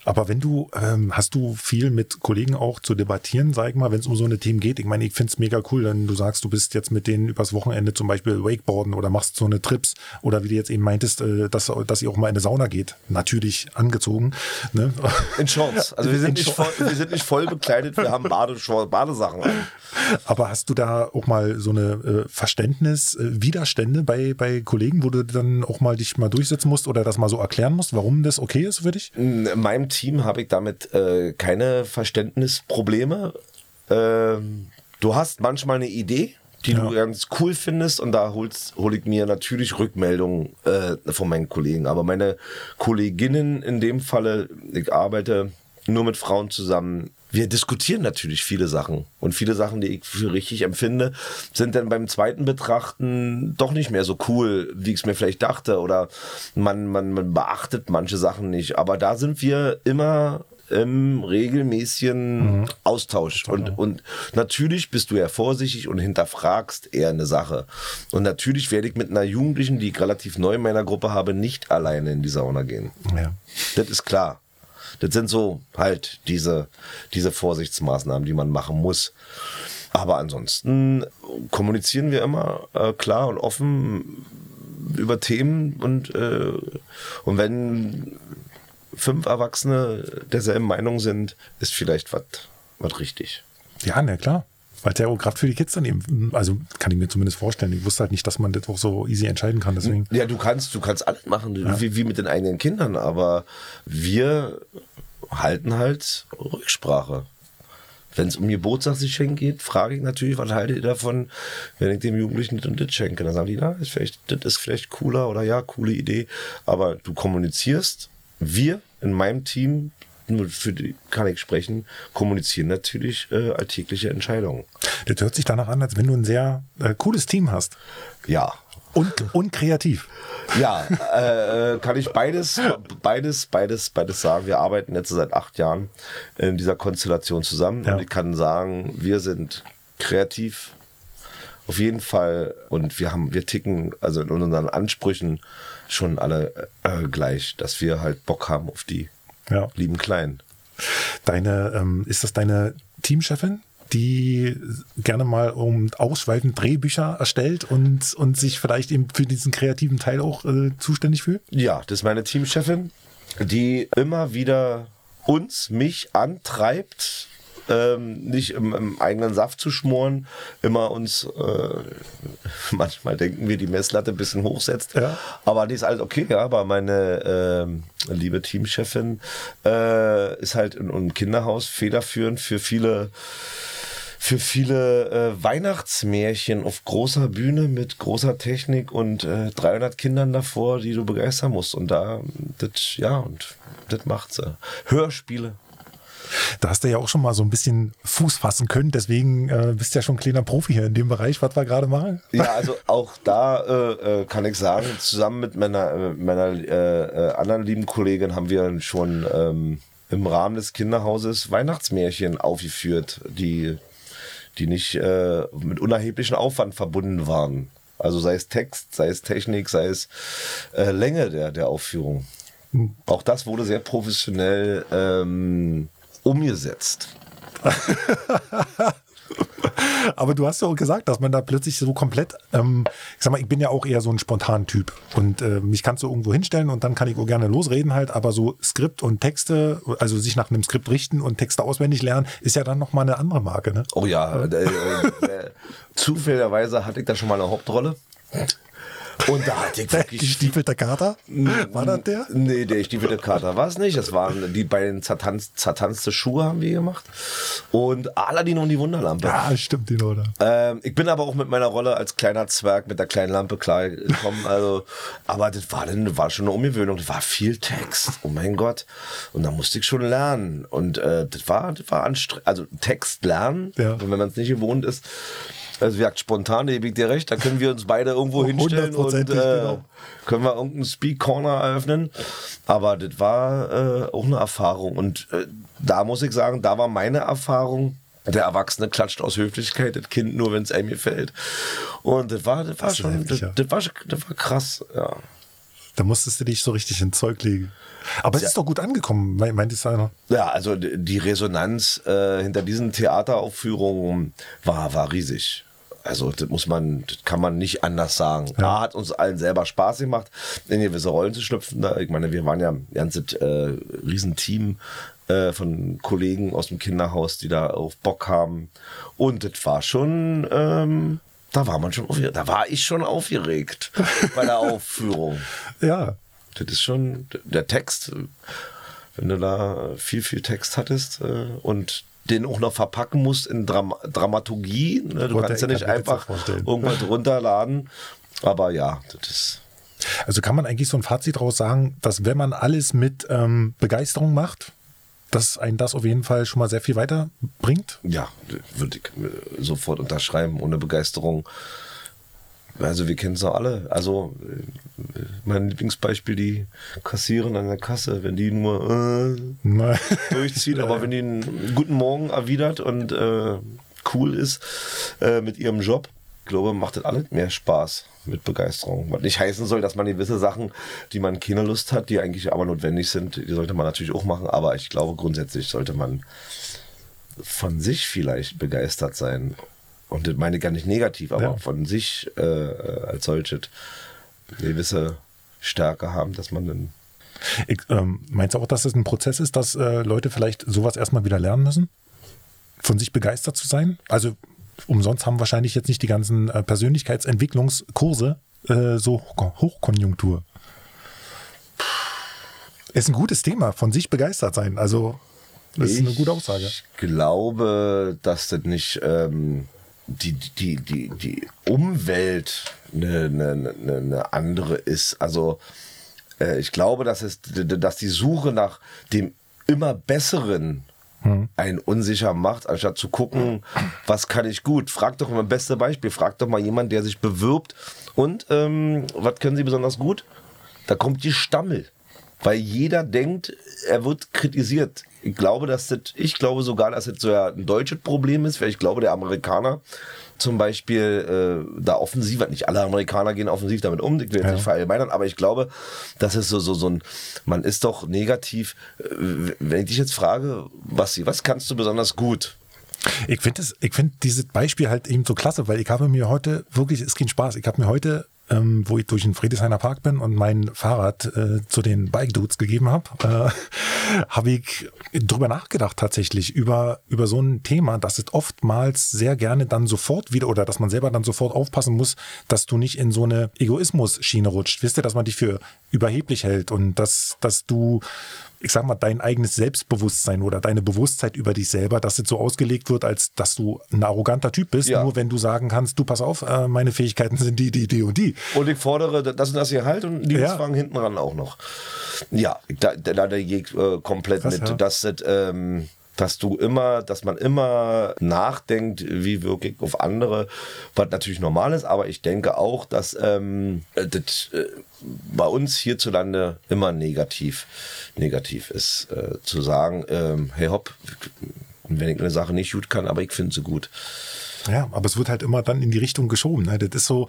Aber wenn du, ähm, hast du viel mit Kollegen auch zu debattieren, sag ich mal, wenn es um so eine Themen geht? Ich meine, ich finde es mega cool, wenn du sagst, du bist jetzt mit denen übers Wochenende zum Beispiel Wakeboarden oder machst so eine Trips oder wie du jetzt eben meintest, äh, dass, dass ihr auch mal in eine Sauna geht. Natürlich angezogen. Ne? In Shorts. Also wir sind, nicht voll, wir sind nicht voll bekleidet, wir haben Badeshorts, Badesachen an. Aber hast du da auch mal so eine äh, Verständnis, äh, Widerstände bei, bei Kollegen, wo du dann auch mal dich mal durchsetzen musst oder das mal so erklären musst, warum das okay ist für dich? In meinem Team habe ich damit äh, keine Verständnisprobleme. Ähm, du hast manchmal eine Idee, die ja. du ganz cool findest und da holst, hol ich mir natürlich Rückmeldungen äh, von meinen Kollegen. Aber meine Kolleginnen in dem Falle, ich arbeite nur mit Frauen zusammen. Wir diskutieren natürlich viele Sachen und viele Sachen, die ich für richtig empfinde, sind dann beim zweiten Betrachten doch nicht mehr so cool, wie ich es mir vielleicht dachte oder man, man, man beachtet manche Sachen nicht. Aber da sind wir immer im regelmäßigen mhm. Austausch. Und, und natürlich bist du ja vorsichtig und hinterfragst eher eine Sache. Und natürlich werde ich mit einer Jugendlichen, die ich relativ neu in meiner Gruppe habe, nicht alleine in die Sauna gehen. Ja. Das ist klar. Das sind so halt diese, diese Vorsichtsmaßnahmen, die man machen muss. Aber ansonsten kommunizieren wir immer äh, klar und offen über Themen und, äh, und wenn fünf Erwachsene derselben Meinung sind, ist vielleicht was richtig. Ja, na klar. Weil gerade für die Kids dann eben, also kann ich mir zumindest vorstellen. Ich wusste halt nicht, dass man das auch so easy entscheiden kann. Deswegen. Ja, du kannst, du kannst alles machen, ja. wie, wie mit den eigenen Kindern, aber wir halten halt Rücksprache. Wenn es um Geburtstagsgeschenk geht, frage ich natürlich, was haltet ihr davon, wenn ich dem Jugendlichen das und das schenke? Dann sagen die, na, ist vielleicht, das ist vielleicht cooler oder ja, coole Idee. Aber du kommunizierst, wir in meinem Team, nur für die kann ich sprechen, kommunizieren natürlich äh, alltägliche Entscheidungen. Das hört sich danach an, als wenn du ein sehr äh, cooles Team hast. Ja, und, und kreativ. Ja, äh, kann ich beides, beides, beides, beides sagen. Wir arbeiten jetzt seit acht Jahren in dieser Konstellation zusammen ja. und ich kann sagen, wir sind kreativ auf jeden Fall und wir haben, wir ticken also in unseren Ansprüchen schon alle äh, gleich, dass wir halt Bock haben auf die ja. lieben Kleinen. Deine, ähm, ist das deine Teamchefin? die gerne mal um ausschweifend Drehbücher erstellt und, und sich vielleicht eben für diesen kreativen Teil auch äh, zuständig fühlt? Ja, das ist meine Teamchefin, die immer wieder uns, mich antreibt, ähm, nicht im, im, eigenen Saft zu schmoren, immer uns, äh, manchmal denken wir, die Messlatte ein bisschen hochsetzt. Ja. Aber die ist alles okay, ja. Aber meine äh, liebe Teamchefin äh, ist halt in einem Kinderhaus federführend für viele für viele äh, Weihnachtsmärchen auf großer Bühne mit großer Technik und äh, 300 Kindern davor, die du begeistern musst. Und da, das, ja, und das macht sie. Hörspiele. Da hast du ja auch schon mal so ein bisschen Fuß fassen können, deswegen äh, bist du ja schon ein kleiner Profi hier in dem Bereich, was wir gerade machen. Ja, also auch da äh, äh kann ich sagen, zusammen mit meiner, äh, meiner äh, äh, anderen lieben Kollegin haben wir schon ähm, im Rahmen des Kinderhauses Weihnachtsmärchen aufgeführt, die die nicht mit unerheblichem Aufwand verbunden waren. Also sei es Text, sei es Technik, sei es Länge der, der Aufführung. Hm. Auch das wurde sehr professionell ähm, umgesetzt. Aber du hast ja auch gesagt, dass man da plötzlich so komplett, ähm, ich sag mal, ich bin ja auch eher so ein spontan Typ und äh, mich kannst du irgendwo hinstellen und dann kann ich auch gerne losreden halt, aber so Skript und Texte, also sich nach einem Skript richten und Texte auswendig lernen, ist ja dann nochmal eine andere Marke, ne? Oh ja, äh, äh, zufälligerweise hatte ich da schon mal eine Hauptrolle. Und da hatte ich wirklich. Gestiefelte Kater? War das der? Nee, der gestiefelte Kater war es nicht. Das waren die beiden zertanz, zertanzte Schuhe haben wir gemacht. Und Aladdin und die Wunderlampe. Ja, stimmt, die Leute. Ähm, ich bin aber auch mit meiner Rolle als kleiner Zwerg mit der kleinen Lampe klar gekommen. Also, aber das war, dann, war schon eine Umgewöhnung. Das war viel Text. Oh mein Gott. Und da musste ich schon lernen. Und äh, das war, das war anstrengend. Also Text lernen, ja. wenn man es nicht gewohnt ist. Also wie gesagt, spontan, da gebe ich dir recht, da können wir uns beide irgendwo hinstellen und äh, genau. können wir irgendeinen Speak Corner eröffnen. Aber das war äh, auch eine Erfahrung. Und äh, da muss ich sagen, da war meine Erfahrung, der Erwachsene klatscht aus Höflichkeit, das Kind nur, wenn es einem gefällt. Und das war, das war das schon, das, das, war, das war krass, ja. Da musstest du dich so richtig ins Zeug legen. Aber es ja. ist doch gut angekommen, meint es einer. Ja, also die Resonanz äh, hinter diesen Theateraufführungen war, war riesig. Also das muss man, das kann man nicht anders sagen. Ja. A hat uns allen selber Spaß gemacht, in gewisse Rollen zu schlüpfen. Ich meine, wir waren ja ein ganzes äh, Riesenteam äh, von Kollegen aus dem Kinderhaus, die da auf Bock haben. Und das war schon, ähm, da war man schon aufgeregt. Da war ich schon aufgeregt bei der Aufführung. Ja. Das ist schon der Text, wenn du da viel, viel Text hattest äh, und den auch noch verpacken musst in Dram Dramaturgie. Ne? Du kannst ja nicht einfach irgendwas runterladen. Aber ja, das ist. Also kann man eigentlich so ein Fazit daraus sagen, dass wenn man alles mit ähm, Begeisterung macht, dass ein das auf jeden Fall schon mal sehr viel weiterbringt? Ja, würde ich äh, sofort unterschreiben. Ohne Begeisterung also wir kennen es doch alle. Also äh, mein Lieblingsbeispiel, die Kassieren an der Kasse, wenn die nur äh, durchzieht, aber wenn die einen guten Morgen erwidert und äh, cool ist äh, mit ihrem Job, ich glaube, macht das alles mehr Spaß mit Begeisterung. Was nicht heißen soll, dass man gewisse Sachen, die man keine Lust hat, die eigentlich aber notwendig sind, die sollte man natürlich auch machen, aber ich glaube, grundsätzlich sollte man von sich vielleicht begeistert sein. Und das meine ich gar nicht negativ, aber ja. von sich äh, als solches eine gewisse Stärke haben, dass man dann. Ich, ähm, meinst du auch, dass es ein Prozess ist, dass äh, Leute vielleicht sowas erstmal wieder lernen müssen? Von sich begeistert zu sein? Also umsonst haben wahrscheinlich jetzt nicht die ganzen äh, Persönlichkeitsentwicklungskurse äh, so Hochkonjunktur. Ist ein gutes Thema, von sich begeistert sein. Also, das ist eine gute Aussage. Ich glaube, dass das nicht ähm, die, die, die, die Umwelt eine, eine, eine andere ist. Also, äh, ich glaube, dass, es, dass die Suche nach dem immer Besseren hm. einen unsicher macht, anstatt zu gucken, was kann ich gut. Frag doch mal, beste Beispiel, frag doch mal jemand, der sich bewirbt und ähm, was können sie besonders gut? Da kommt die Stammel. Weil jeder denkt, er wird kritisiert. Ich glaube, dass das, ich glaube sogar, dass das so ein deutsches Problem ist, weil ich glaube, der Amerikaner zum Beispiel äh, da offensiv, nicht alle Amerikaner gehen offensiv damit um, ich will jetzt ja. nicht verallgemeinern, aber ich glaube, das ist so, so, so ein, man ist doch negativ, äh, wenn ich dich jetzt frage, was, was kannst du besonders gut? Ich finde ich finde dieses Beispiel halt eben so klasse, weil ich habe mir heute wirklich, es ging Spaß, ich habe mir heute ähm, wo ich durch den Friedrichshainer Park bin und mein Fahrrad äh, zu den Bike Dudes gegeben habe, äh, habe ich drüber nachgedacht tatsächlich über über so ein Thema, dass es oftmals sehr gerne dann sofort wieder oder dass man selber dann sofort aufpassen muss, dass du nicht in so eine Egoismus-Schiene rutscht. Wisst ihr, dass man dich für überheblich hält und dass dass du ich sag mal, dein eigenes Selbstbewusstsein oder deine Bewusstheit über dich selber, dass es so ausgelegt wird, als dass du ein arroganter Typ bist, ja. nur wenn du sagen kannst, du pass auf, äh, meine Fähigkeiten sind die, die, die und die. Und ich fordere das und das hier halt und die ja. hinten ran auch noch. Ja, da, da, da, da geht äh, komplett Krass, mit, ja. dass das, ähm, dass du immer, dass man immer nachdenkt, wie wirklich auf andere, was natürlich normal ist, aber ich denke auch, dass ähm, das äh, bei uns hierzulande immer negativ, negativ ist, äh, zu sagen, ähm, hey hopp, wenn ich eine Sache nicht gut kann, aber ich finde sie gut. Ja, aber es wird halt immer dann in die Richtung geschoben. Ne? Das ist so,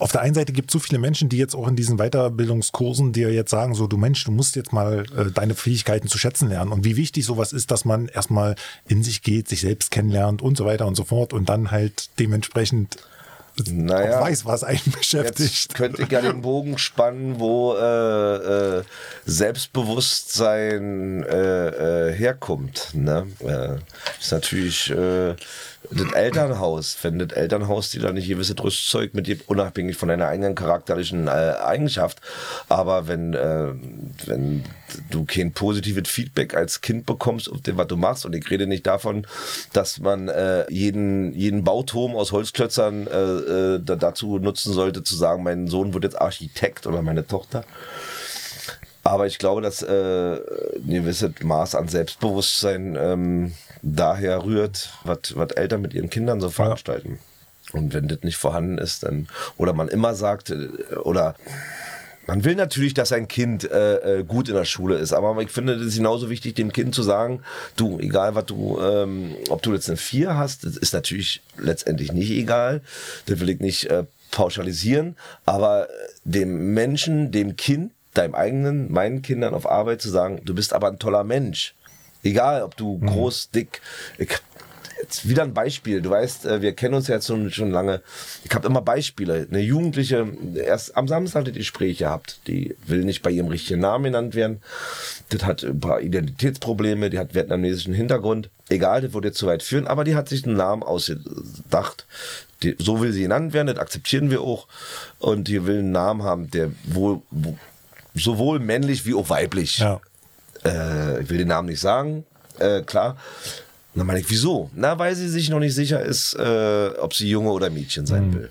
auf der einen Seite gibt es so viele Menschen, die jetzt auch in diesen Weiterbildungskursen dir jetzt sagen, so du Mensch, du musst jetzt mal äh, deine Fähigkeiten zu schätzen lernen und wie wichtig sowas ist, dass man erstmal in sich geht, sich selbst kennenlernt und so weiter und so fort und dann halt dementsprechend naja, weiß, was einen beschäftigt. Jetzt könnte ich ja den Bogen spannen, wo äh, äh, Selbstbewusstsein äh, äh herkommt. Ne? Äh, ist natürlich äh, das Elternhaus, wenn das Elternhaus dir da nicht gewisses Rüstzeug mitgibt, unabhängig von deiner eigenen charakterlichen äh, Eigenschaft, aber wenn, äh, wenn du kein positives Feedback als Kind bekommst auf dem, was du machst, und ich rede nicht davon, dass man äh, jeden, jeden Bauturm aus Holzklötzern äh, äh, dazu nutzen sollte, zu sagen, mein Sohn wird jetzt Architekt oder meine Tochter. Aber ich glaube, dass äh, ein gewisses Maß an Selbstbewusstsein ähm, daher rührt, was Eltern mit ihren Kindern so veranstalten. Ja. Und wenn das nicht vorhanden ist, dann, oder man immer sagt, äh, oder man will natürlich, dass ein Kind äh, äh, gut in der Schule ist, aber ich finde, es ist genauso wichtig, dem Kind zu sagen, du, egal was du, ähm, ob du jetzt eine 4 hast, das ist natürlich letztendlich nicht egal. Das will ich nicht äh, pauschalisieren, aber dem Menschen, dem Kind, deinem eigenen, meinen Kindern auf Arbeit zu sagen, du bist aber ein toller Mensch. Egal, ob du mhm. groß, dick, ich, jetzt wieder ein Beispiel. Du weißt, äh, wir kennen uns ja jetzt schon, schon lange. Ich habe immer Beispiele. Eine Jugendliche, erst am Samstag die Gespräche gehabt. Die will nicht bei ihrem richtigen Namen genannt werden. Das hat ein paar Identitätsprobleme. Die hat vietnamesischen Hintergrund. Egal, das würde jetzt zu weit führen. Aber die hat sich einen Namen ausgedacht. Die, so will sie genannt werden. Das akzeptieren wir auch. Und die will einen Namen haben, der wohl, wo, sowohl männlich wie auch weiblich ja äh, ich will den Namen nicht sagen, äh, klar. Und dann meine ich, wieso? Na, weil sie sich noch nicht sicher ist, äh, ob sie Junge oder Mädchen sein mhm. will.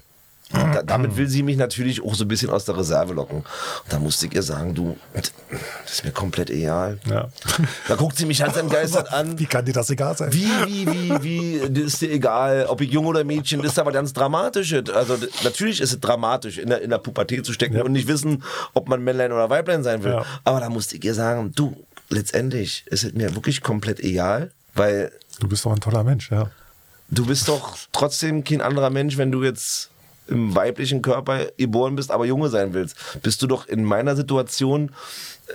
Da, damit will sie mich natürlich auch so ein bisschen aus der Reserve locken. Und da musste ich ihr sagen, du, das ist mir komplett egal. Ja. Da guckt sie mich ganz entgeistert an. Wie kann dir das egal sein? Wie, wie, wie, wie, das ist dir egal, ob ich jung oder Mädchen, das ist aber ganz dramatisch. Also natürlich ist es dramatisch, in der, in der Pubertät zu stecken Ja. und nicht wissen, ob man Männlein oder Weiblein sein will. Ja. Aber da musste ich ihr sagen, du, letztendlich ist es mir wirklich komplett egal, weil Du bist doch ein toller Mensch, ja. du bist doch trotzdem kein anderer Mensch, wenn du jetzt im weiblichen Körper geboren bist, aber Junge sein willst. Bist du doch in meiner Situation äh,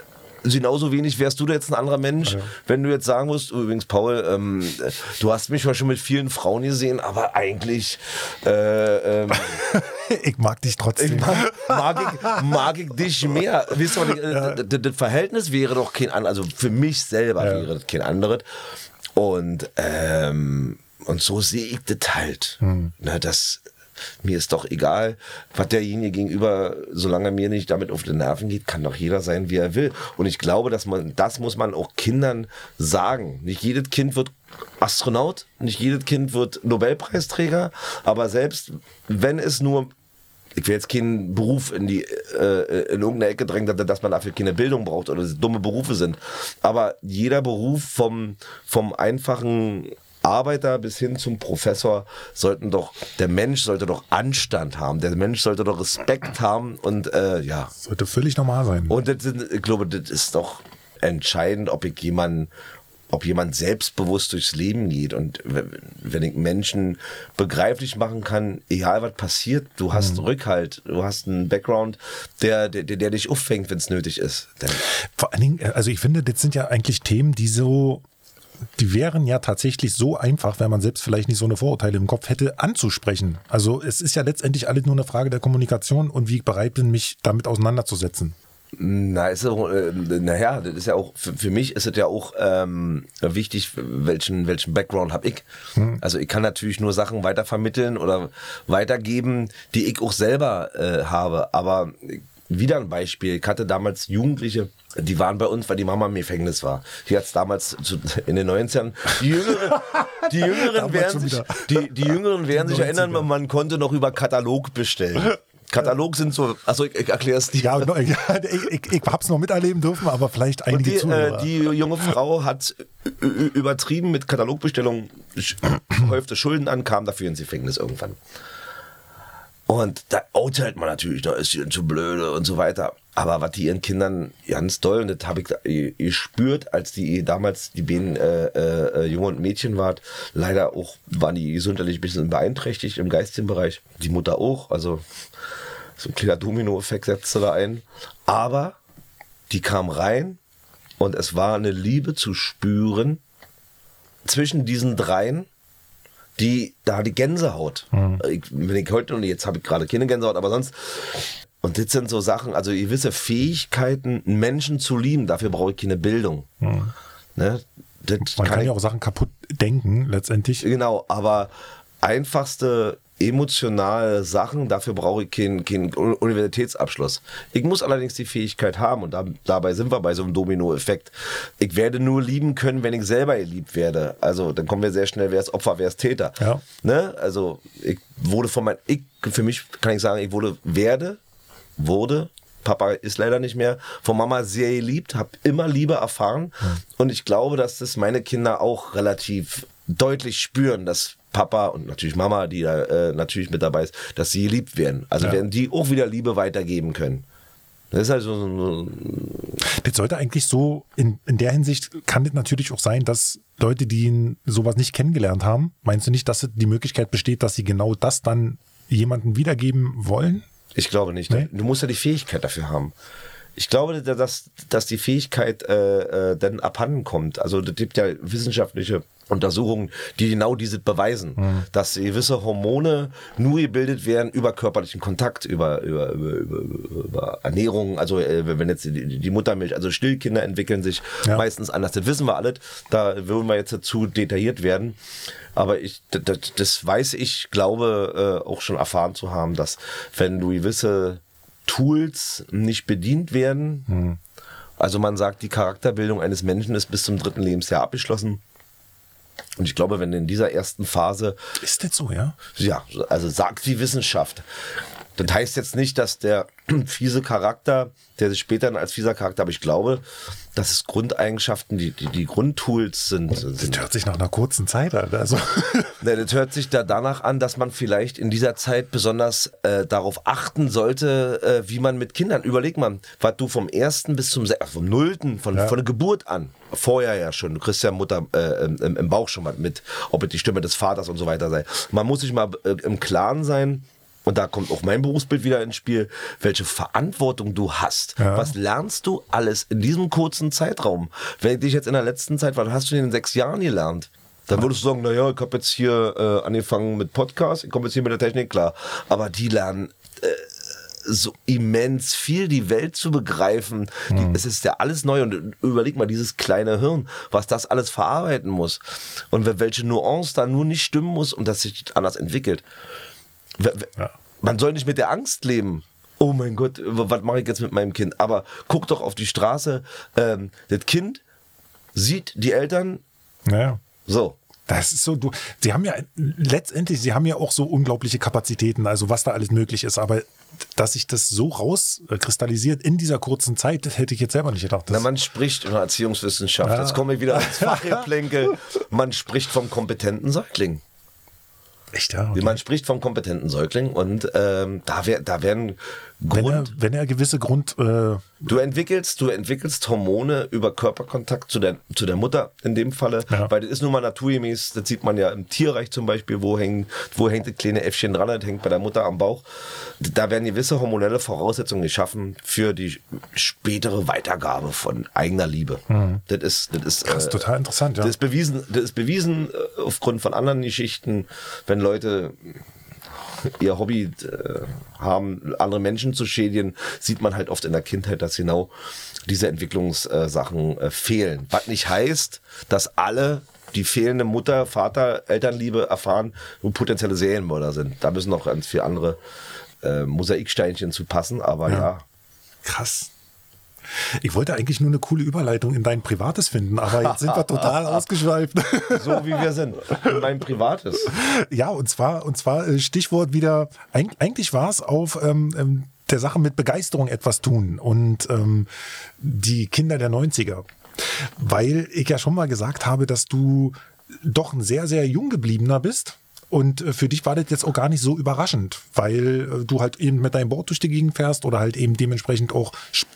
genauso wenig wärst du da jetzt ein anderer Mensch, wenn du jetzt sagen musst, übrigens Paul, ähm, äh, du hast mich schon mit vielen Frauen gesehen, aber eigentlich äh, ähm, Ich mag dich trotzdem. mag, mag, ich, mag ich dich mehr. Wisst ihr, ja. das, Verhältnis wäre doch kein anderes, also für mich selber Ja. wäre das kein anderes. Und, ähm, und so sehe ich das halt. Na, das, mir ist doch egal, was derjenige gegenüber, solange mir nicht damit auf die Nerven geht, kann doch jeder sein, wie er will. Und ich glaube, dass man, das muss man auch Kindern sagen. Nicht jedes Kind wird Astronaut, nicht jedes Kind wird Nobelpreisträger, aber selbst wenn es nur ich will jetzt keinen Beruf in die äh, in irgendeine Ecke drängen, dass, man dafür keine Bildung braucht oder dumme Berufe sind. Aber jeder Beruf vom vom einfachen Arbeiter bis hin zum Professor sollten doch der Mensch sollte doch Anstand haben, der Mensch sollte doch Respekt haben und äh, ja Sollte völlig normal sein. und das ich glaube, das ist doch entscheidend, ob ich jemanden, ob jemand selbstbewusst durchs Leben geht. Und wenn ich Menschen begreiflich machen kann, egal was passiert, du hast Rückhalt, du hast einen Background, der, der, der dich auffängt, wenn es nötig ist. Vor allen Dingen, äh, also ich finde, das sind ja eigentlich Themen, die so, die wären ja tatsächlich so einfach, wenn man selbst vielleicht nicht so eine Vorurteile im Kopf hätte, anzusprechen. Also es ist ja letztendlich alles nur eine Frage der Kommunikation und wie ich bereit bin, mich damit auseinanderzusetzen. na, ist auch, äh, naja, das ist ja auch, für, für mich ist es ja auch ähm, wichtig, welchen, welchen Background habe ich. Also ich kann natürlich nur Sachen weitervermitteln oder weitergeben, die ich auch selber äh, habe. Aber wieder ein Beispiel, ich hatte damals Jugendliche, die waren bei uns, weil die Mama im Gefängnis war. Die hat es damals zu, in den 90ern. Die Jüngeren, die Jüngeren werden sich, die, die Jüngeren werden sich erinnern, man konnte noch über Katalog bestellen. Katalog sind so, also ich, ich erkläre es dir. Ja, ich, ich, ich habe es noch miterleben dürfen, aber vielleicht einige die, Zuhörer. äh, die junge Frau hat übertrieben mit Katalogbestellungen, häufte Schulden an, kam dafür ins Gefängnis irgendwann. Und da urteilt man natürlich, da ist sie zu blöde und so weiter. Aber was die ihren Kindern ganz doll, und das habe ich gespürt, als die damals die beiden äh, äh, Junge und Mädchen waren, leider auch waren die gesundheitlich ein bisschen beeinträchtigt im geistigen Bereich. Die Mutter auch, also so ein kleiner Domino-Effekt setzte da ein. Aber die kam rein und es war eine Liebe zu spüren zwischen diesen dreien, die da die Gänsehaut. Ich, wenn ich heute und jetzt habe ich gerade keine Gänsehaut, aber sonst. Und das sind so Sachen, also gewisse Fähigkeiten, Menschen zu lieben, dafür brauche ich keine Bildung. Ne? Das man kann ich- ja auch Sachen kaputt denken, letztendlich. Genau, aber einfachste emotionale Sachen, dafür brauche ich keinen, keinen Universitätsabschluss. Ich muss allerdings die Fähigkeit haben und da, dabei sind wir bei so einem Domino-Effekt. Ich werde nur lieben können, wenn ich selber geliebt werde. Also dann kommen wir sehr schnell, wer ist Opfer, wer ist Täter. Ja. Ne? Also ich wurde von meinem, ich, für mich kann ich sagen, ich wurde, werde, wurde, Papa ist leider nicht mehr, von Mama sehr geliebt, habe immer Liebe erfahren und ich glaube, dass das meine Kinder auch relativ deutlich spüren, dass Papa und natürlich Mama, die da äh, natürlich mit dabei ist, dass sie geliebt werden. Also Ja. werden die auch wieder Liebe weitergeben können. Das ist also so, so Das sollte eigentlich so, in, in der Hinsicht kann das natürlich auch sein, dass Leute, die ihn sowas nicht kennengelernt haben, meinst du nicht, dass die Möglichkeit besteht, dass sie genau das dann jemandem wiedergeben wollen? Ich glaube nicht. Nee? Du musst ja die Fähigkeit dafür haben. Ich glaube, dass, dass die Fähigkeit äh, äh, dann abhanden kommt. Also es gibt ja wissenschaftliche Untersuchungen, die genau dieses beweisen, dass gewisse Hormone nur gebildet werden über körperlichen Kontakt, über, über, über, über, über Ernährung, also äh, wenn jetzt die, die Muttermilch, also Stillkinder entwickeln sich Ja. meistens anders. Das wissen wir alles. Da würden wir jetzt zu detailliert werden. Aber ich, das, das weiß ich, glaube äh, auch schon erfahren zu haben, dass wenn du gewisse Tools nicht bedient werden, also man sagt, die Charakterbildung eines Menschen ist bis zum dritten Lebensjahr abgeschlossen. Und ich glaube, wenn in dieser ersten Phase. Ist das so, ja? Ja, also sagt die Wissenschaft. Das heißt jetzt nicht, dass der fiese Charakter, der sich später als fieser Charakter, aber ich glaube, dass es Grundeigenschaften, die, die, die Grundtools sind. sind das hört sich nach einer kurzen Zeit an. Also. Ne, das hört sich da danach an, dass man vielleicht in dieser Zeit besonders äh, darauf achten sollte, äh, wie man mit Kindern, überleg mal, was du vom ersten bis zum, vom nullten, von, ja. von der Geburt an, vorher ja schon, du kriegst ja Mutter äh, im, im, Bauch schon mal mit, ob es die Stimme des Vaters und so weiter sei. Man muss sich mal äh, im Klaren sein, und da kommt auch mein Berufsbild wieder ins Spiel, welche Verantwortung du hast. Ja. Was lernst du alles in diesem kurzen Zeitraum? Wenn ich dich jetzt in der letzten Zeit, was hast du in den sechs Jahren gelernt? Dann würdest du sagen, naja, ich habe jetzt hier äh, angefangen mit Podcast, ich komme jetzt hier mit der Technik klar. Aber die lernen äh, so immens viel, die Welt zu begreifen. Mhm. Die, es ist ja alles neu und überleg mal, dieses kleine Hirn, was das alles verarbeiten muss und welche Nuance da nur nicht stimmen muss und das sich anders entwickelt. Ja. Man soll nicht mit der Angst leben. Oh mein Gott, was mache ich jetzt mit meinem Kind? Aber guck doch auf die Straße. Ähm, das Kind sieht die Eltern. Ja. So. Das ist so, du, sie haben ja letztendlich, sie haben ja auch so unglaubliche Kapazitäten, also was da alles möglich ist, aber dass sich das so rauskristallisiert in dieser kurzen Zeit, das hätte ich jetzt selber nicht gedacht. Na, man spricht in der Erziehungswissenschaft, ja. jetzt kommen wir wieder ins Fachgeplänkel, man spricht vom kompetenten Säugling. Echt, ja? Okay. Man spricht vom kompetenten Säugling und ähm, da, wär, da werden Grund. Wenn er, wenn er gewisse Grund. Äh du entwickelst, du entwickelst Hormone über Körperkontakt zu der, zu der Mutter in dem Falle, ja. weil das ist nun mal naturgemäß, das sieht man ja im Tierreich zum Beispiel, wo hängt, wo hängt das kleine Äffchen dran, das hängt bei der Mutter am Bauch. Da werden gewisse hormonelle Voraussetzungen geschaffen für die spätere Weitergabe von eigener Liebe. Mhm. Das ist, das ist, ist äh, total interessant, ja. Das ist bewiesen, das ist bewiesen äh, aufgrund von anderen Geschichten, wenn Leute ihr Hobby äh, haben, andere Menschen zu schädigen, sieht man halt oft in der Kindheit, dass genau diese Entwicklungssachen äh, fehlen. Was nicht heißt, dass alle die fehlende Mutter, Vater, Elternliebe erfahren und potenzielle Serienmörder sind. Da müssen noch ganz viele andere äh, Mosaiksteinchen zu passen, aber ja. ja. Krass. Ich wollte eigentlich nur eine coole Überleitung in dein Privates finden, aber jetzt sind wir total ausgeschweift. So wie wir sind. In mein Privates. Ja, und zwar, und zwar äh, Stichwort wieder, eigentlich war es auf ähm, ähm, der Sache mit Begeisterung etwas tun und ähm, die Kinder der 90er. Weil ich ja schon mal gesagt habe, dass du doch ein sehr, sehr jung gebliebener bist und äh, für dich war das jetzt auch gar nicht so überraschend, weil äh, du halt eben mit deinem Board durch die Gegend fährst oder halt eben dementsprechend auch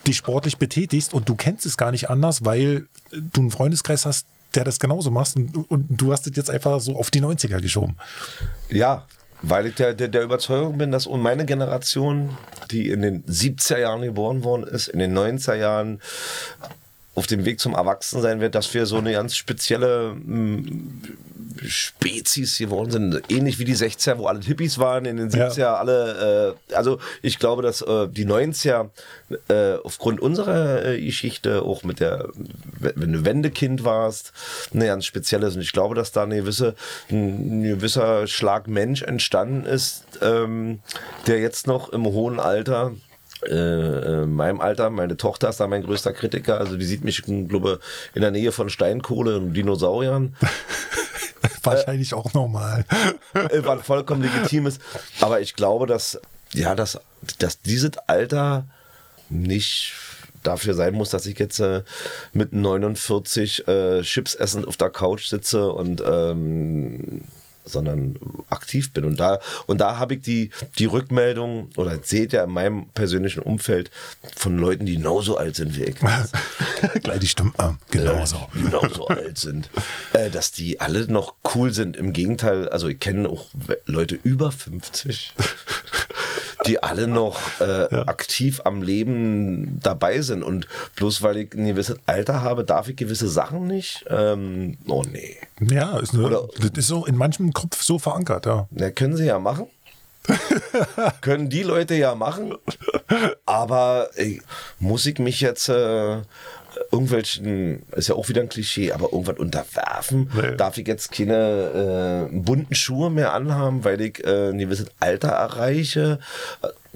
dich sportlich betätigst und du kennst es gar nicht anders, weil äh, du einen Freundeskreis hast, der das genauso macht und, und du hast das jetzt einfach so auf die 90er geschoben. Ja, weil ich der, der, der Überzeugung bin, dass meine Generation, die in den 70er Jahren geboren worden ist, in den 90er Jahren auf dem Weg zum Erwachsensein wird, dass wir so eine ganz spezielle mm, Spezies geworden sind. Ähnlich wie die 60er, wo alle Hippies waren, in den 70er ja. alle. Äh, also ich glaube, dass äh, die 90er äh, aufgrund unserer äh, Geschichte, auch mit der, wenn du Wendekind warst, eine ganz spezielle ist. Und ich glaube, dass da eine gewisse, ein, ein gewisser Schlag Mensch entstanden ist, ähm, der jetzt noch im hohen Alter äh, äh, meinem Alter, meine Tochter ist da mein größter Kritiker, also die sieht mich, glaube in der Nähe von Steinkohle und Dinosauriern. Wahrscheinlich äh, auch normal. Äh, was vollkommen legitim ist. Aber ich glaube, dass, ja, dass, dass dieses Alter nicht dafür sein muss, dass ich jetzt äh, mit 49 äh, Chips essend auf der Couch sitze und ähm, sondern aktiv bin. Und da, und da habe ich die, die Rückmeldung, oder seht ja in meinem persönlichen Umfeld von Leuten, die genauso alt sind wie ich. Gleich die Stimme, äh, genauso. Äh, genauso alt sind. Äh, dass die alle noch cool sind. Im Gegenteil, also ich kenne auch Leute über 50 die alle noch äh, ja. aktiv am Leben dabei sind. Und bloß weil ich ein gewisses Alter habe, darf ich gewisse Sachen nicht. Ähm, oh nee. Ja, ist eine, Oder, das ist so in manchem Kopf so verankert, ja. Ja, können sie ja machen. können die Leute ja machen. Aber ey, muss ich mich jetzt äh, irgendwelchen, ist ja auch wieder ein Klischee, aber irgendwas unterwerfen. Nee. Darf ich jetzt keine äh, bunten Schuhe mehr anhaben, weil ich äh, ein gewisses Alter erreiche?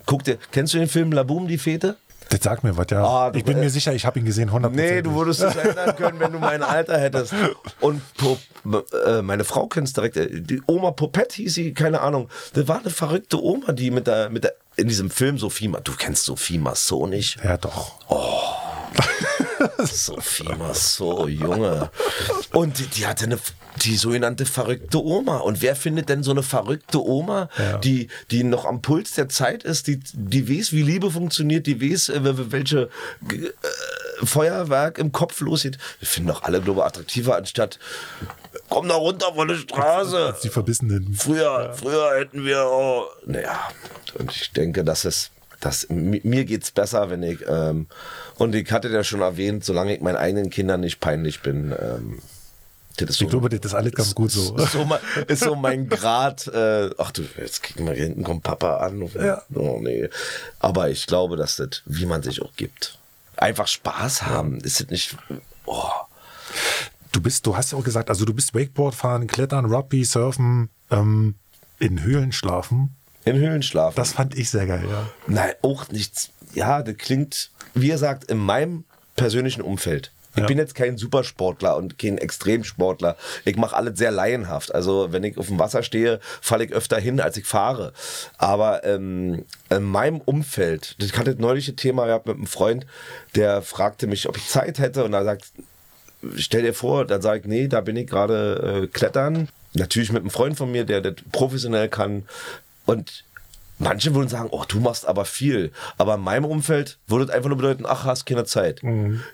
Guck dir, kennst du den Film La Boom, die Fete? Das sagt mir was, ja. Ah, ich bin äh, mir sicher, ich habe ihn gesehen, 100%. Nee, du würdest dich erinnern können, wenn du mein Alter hättest. Und Pop, äh, meine Frau kennst direkt. äh, Die Oma Popette hieß sie, keine Ahnung. Das war eine verrückte Oma, die mit der, mit der, in diesem Film Sophie, Ma- du kennst Sophie Massot nicht? Ja, doch. Sophie Massot, Junge. Und die, die hatte eine, die sogenannte verrückte Oma. Und wer findet denn so eine verrückte Oma, Ja. die, die noch am Puls der Zeit ist, die, die weiß, wie Liebe funktioniert, die weiß, äh, welche äh, Feuerwerk im Kopf losgeht. Wir finden doch alle, glaube ich, attraktiver, anstatt komm da runter von der Straße. Die Verbissenen. Früher, früher hätten wir, oh, naja, und ich denke, dass es, dass mi- mir geht's besser, wenn ich, ähm, und ich hatte ja schon erwähnt, solange ich meinen eigenen Kindern nicht peinlich bin, ähm, das ist so, Ich glaube, das ist alles ganz gut so. ist so, mein, ist so mein Grad, äh, ach du, jetzt kriegen wir hier hinten kommt Papa an. Ja. Oh nee. Aber ich glaube, dass das, wie man sich auch gibt. Einfach Spaß haben, ist das nicht, oh. Du bist, du hast ja auch gesagt, also du bist Wakeboard fahren, Klettern, Rugby, Surfen, ähm, in Höhlen schlafen. In Höhlen schlafen. Das fand ich sehr geil, ja. Nein, auch nichts. Ja, das klingt, wie er sagt, in meinem persönlichen Umfeld. Ich Ja. bin jetzt kein Supersportler und kein Extremsportler. Ich mache alles sehr laienhaft. Also wenn ich auf dem Wasser stehe, falle ich öfter hin, als ich fahre. Aber ähm, in meinem Umfeld, ich hatte das neuliche Thema gehabt mit einem Freund, der fragte mich, ob ich Zeit hätte und er sagt, stell dir vor, dann sage ich, nee, da bin ich gerade äh, klettern. Natürlich mit einem Freund von mir, der das professionell kann. Und manche würden sagen, oh, du machst aber viel. Aber in meinem Umfeld würde es einfach nur bedeuten, ach, hast keine Zeit.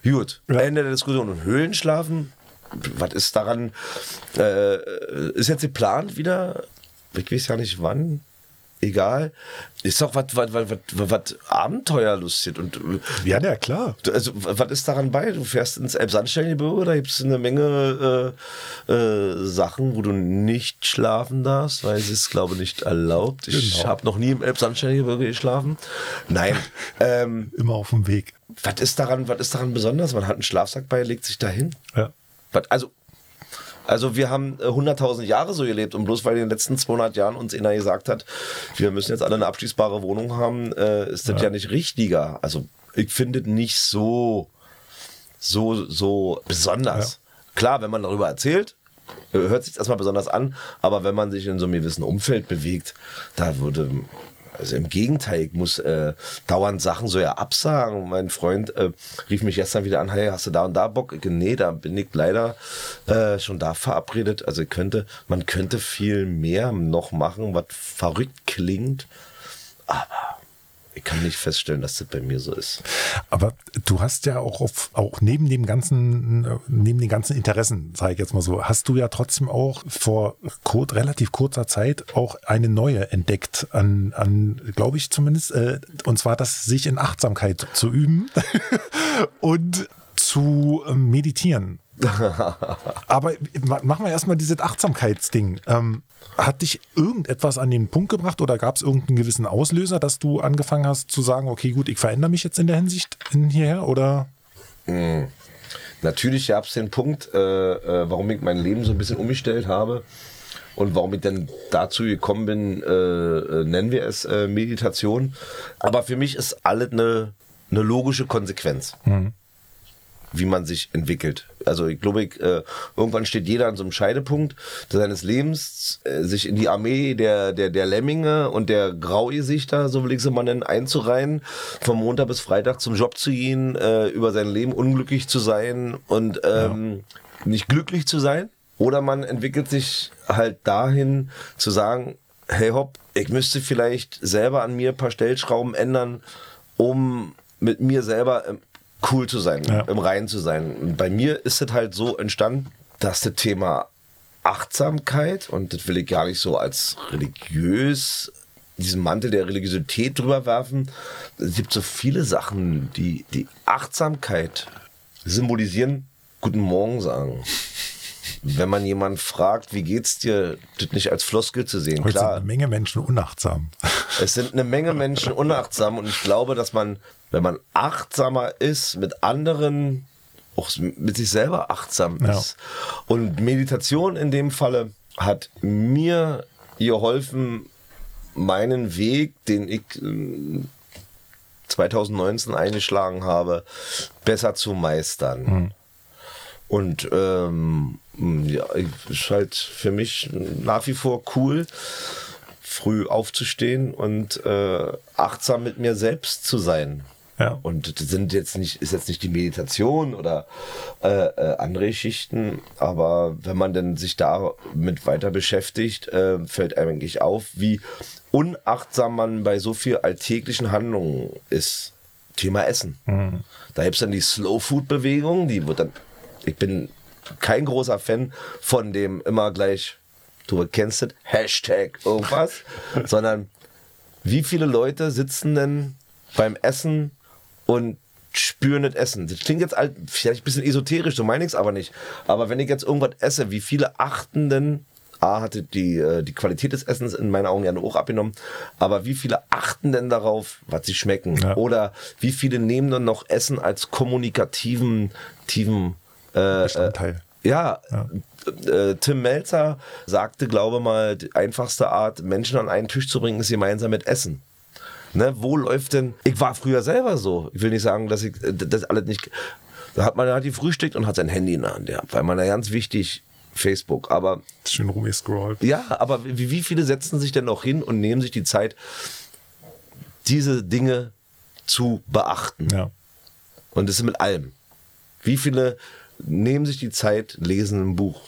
Gut, Ende der Diskussion. Und Höhlen schlafen, was ist daran, äh, ist jetzt geplant wieder? Ich weiß ja nicht wann. Egal. Ist doch was, was, was, was, Abenteuerlustig und Ja, ja, klar. Also, was ist daran bei? Du fährst ins Elbsandsteingebirge, da gibt es eine Menge äh, äh, Sachen, wo du nicht schlafen darfst, weil es ist, glaube ich, nicht erlaubt. Ich Genau. habe noch nie im Elbsandsteingebirge geschlafen. Nein. ähm, Immer auf dem Weg. was ist daran, was ist daran besonders? Man hat einen Schlafsack bei, legt sich dahin. Ja. Was, also, also wir haben äh, 100.000 Jahre so gelebt und bloß weil in den letzten 200 Jahren uns einer gesagt hat, wir müssen jetzt alle eine abschließbare Wohnung haben, äh, ist das ja. nicht richtiger. Also ich finde es nicht so, so, so besonders. Klar, wenn man darüber erzählt, äh, hört sich erstmal besonders an, aber wenn man sich in so einem gewissen Umfeld bewegt, da würde, also im Gegenteil, ich muss äh, dauernd Sachen so ja absagen. Mein Freund äh, rief mich gestern wieder an, hey, hast du da und da Bock? Ich, nee, da bin ich leider äh, schon da verabredet. Also könnte, man könnte viel mehr noch machen, was verrückt klingt, aber ich kann nicht feststellen, dass das bei mir so ist. Aber du hast ja auch auf, auch neben dem ganzen, äh, neben den ganzen Interessen, sage ich jetzt mal so, hast du ja trotzdem auch vor kur relativ kurzer Zeit auch eine neue entdeckt an, an glaube ich zumindest, äh, und zwar das sich in Achtsamkeit zu üben und zu ähm, meditieren. Aber ma- machen wir erstmal dieses Achtsamkeitsding. Ähm, hat dich irgendetwas an den Punkt gebracht oder gab es irgendeinen gewissen Auslöser, dass du angefangen hast zu sagen, okay, gut, ich verändere mich jetzt in der Hinsicht in hierher oder? Natürlich gab es den Punkt, äh, äh, warum ich mein Leben so ein bisschen umgestellt habe und warum ich dann dazu gekommen bin, äh, äh, nennen wir es äh, Meditation. Aber für mich ist alles eine, eine logische Konsequenz, wie man sich entwickelt. Also ich glaube, ich, äh, irgendwann steht jeder an so einem Scheidepunkt seines Lebens, äh, sich in die Armee der, der, der Lemminge und der Graugesichter, so will ich sie mal nennen, einzureihen, vom Montag bis Freitag zum Job zu gehen, äh, über sein Leben unglücklich zu sein und ähm, nicht glücklich zu sein. Oder man entwickelt sich halt dahin zu sagen, hey hopp, ich müsste vielleicht selber an mir ein paar Stellschrauben ändern, um mit mir selber ähm, cool zu sein, Ja. im Reinen zu sein. Und bei mir ist es halt so entstanden, dass das Thema Achtsamkeit, und das will ich gar nicht so als religiös, diesen Mantel der Religiosität drüber werfen. Es gibt so viele Sachen, die die Achtsamkeit symbolisieren, guten Morgen sagen. Wenn man jemanden fragt, wie geht's dir, das nicht als Floskel zu sehen. Heute sind Klar, eine Menge Menschen unachtsam. es sind eine Menge Menschen unachtsam und ich glaube, dass man, wenn man achtsamer ist mit anderen, auch mit sich selber achtsam Ja. ist. Und Meditation in dem Falle hat mir geholfen, meinen Weg, den ich ähm, 2019 eingeschlagen habe, besser zu meistern. Mhm. Und ähm, ja, ist halt für mich nach wie vor cool, früh aufzustehen und äh, achtsam mit mir selbst zu sein. Ja. Und das sind jetzt nicht, ist jetzt nicht die Meditation oder äh, äh, andere Schichten, aber wenn man dann sich damit weiter beschäftigt, äh, fällt einem eigentlich auf, wie unachtsam man bei so viel alltäglichen Handlungen ist. Thema Essen. Mhm. Da gibt es dann die Slow Food Bewegung, die wird dann, ich bin kein großer Fan von dem immer gleich, du kennst es, Hashtag irgendwas, sondern wie viele Leute sitzen denn beim Essen und spüren das Essen. Das klingt jetzt halt vielleicht ein bisschen esoterisch, so meine ich es aber nicht. Aber wenn ich jetzt irgendwas esse, wie viele achten denn, A, hatte die, äh, die Qualität des Essens in meinen Augen ja hoch abgenommen, aber wie viele achten denn darauf, was sie schmecken? Ja. Oder wie viele nehmen dann noch Essen als kommunikativen, tiefen äh, Bestandteil? Äh, ja, ja. Äh, Tim Melzer sagte, glaube mal, die einfachste Art, Menschen an einen Tisch zu bringen, ist gemeinsam mit Essen. Ne, wo läuft denn? Ich war früher selber so. Ich will nicht sagen, dass ich das alles nicht. Da hat man halt die frühstückt und hat sein Handy in der Hand, ja, weil man ja ganz wichtig Facebook. Aber schön rumgescrollt. Ja, aber wie, wie viele setzen sich denn noch hin und nehmen sich die Zeit, diese Dinge zu beachten? Ja. Und das ist mit allem. Wie viele nehmen sich die Zeit, lesen ein Buch?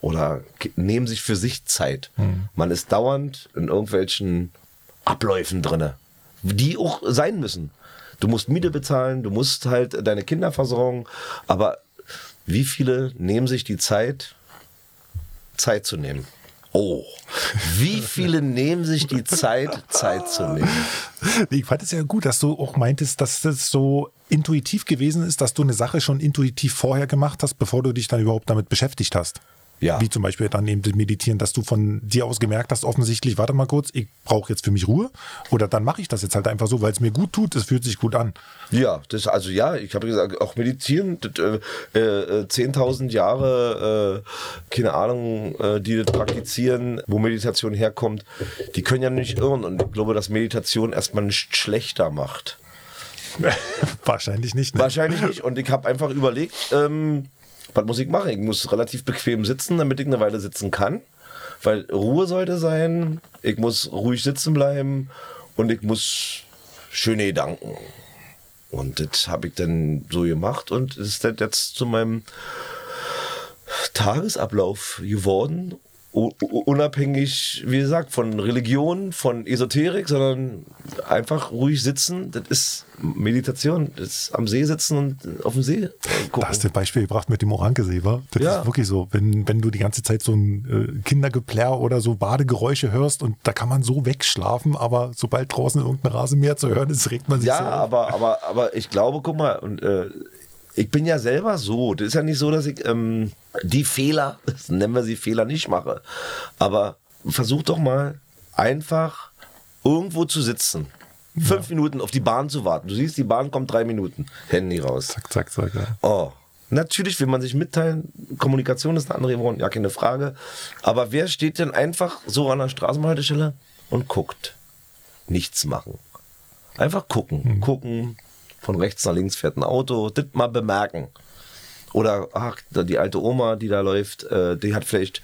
Oder nehmen sich für sich Zeit. Hm. Man ist dauernd in irgendwelchen Abläufen drin, die auch sein müssen. Du musst Miete bezahlen, du musst halt deine Kinder versorgen, aber wie viele nehmen sich die Zeit, Zeit zu nehmen? Oh, wie viele nehmen sich die Zeit, Zeit zu nehmen? Ich fand es ja gut, dass du auch meintest, dass das so intuitiv gewesen ist, dass du eine Sache schon intuitiv vorher gemacht hast, bevor du dich dann überhaupt damit beschäftigt hast. Ja. Wie zum Beispiel dann eben das Meditieren, dass du von dir aus gemerkt hast, offensichtlich, warte mal kurz, ich brauche jetzt für mich Ruhe. Oder dann mache ich das jetzt halt einfach so, weil es mir gut tut, es fühlt sich gut an. Ja, das, also ja, ich habe gesagt, auch meditieren, äh, äh, 10.000 Jahre, äh, keine Ahnung, äh, die das praktizieren, wo Meditation herkommt, die können ja nicht irren. Und ich glaube, dass Meditation erstmal nicht schlechter macht. Wahrscheinlich nicht. Ne? Wahrscheinlich nicht. Und ich habe einfach überlegt, ähm, was muss ich machen? Ich muss relativ bequem sitzen, damit ich eine Weile sitzen kann. Weil Ruhe sollte sein, ich muss ruhig sitzen bleiben und ich muss schöne Gedanken. Und das habe ich dann so gemacht und es ist jetzt zu meinem Tagesablauf geworden unabhängig, wie gesagt, von Religion, von Esoterik, sondern einfach ruhig sitzen. Das ist Meditation. Das ist am See sitzen und auf dem See gucken. Da hast du ein Beispiel gebracht mit dem Orankesee, wa? Das ja. ist wirklich so. Wenn, wenn du die ganze Zeit so ein äh, Kindergeplärr oder so Badegeräusche hörst und da kann man so wegschlafen, aber sobald draußen irgendein Rasenmäher zu hören ist, regt man sich ja, so Ja, aber, aber, aber ich glaube, guck mal, und äh, ich bin ja selber so. Das ist ja nicht so, dass ich ähm, die Fehler, nennen wir sie Fehler, nicht mache. Aber versuch doch mal einfach irgendwo zu sitzen. Fünf ja. Minuten auf die Bahn zu warten. Du siehst, die Bahn kommt drei Minuten. Handy raus. Zack, zack, zack. Ja. Oh. Natürlich will man sich mitteilen. Kommunikation ist eine andere Ebene, ja, keine Frage. Aber wer steht denn einfach so an der Straßenhaltestelle und guckt? Nichts machen. Einfach gucken. Mhm. Gucken, von rechts nach links fährt ein Auto, das mal bemerken. Oder, ach, die alte Oma, die da läuft, äh, die hat vielleicht,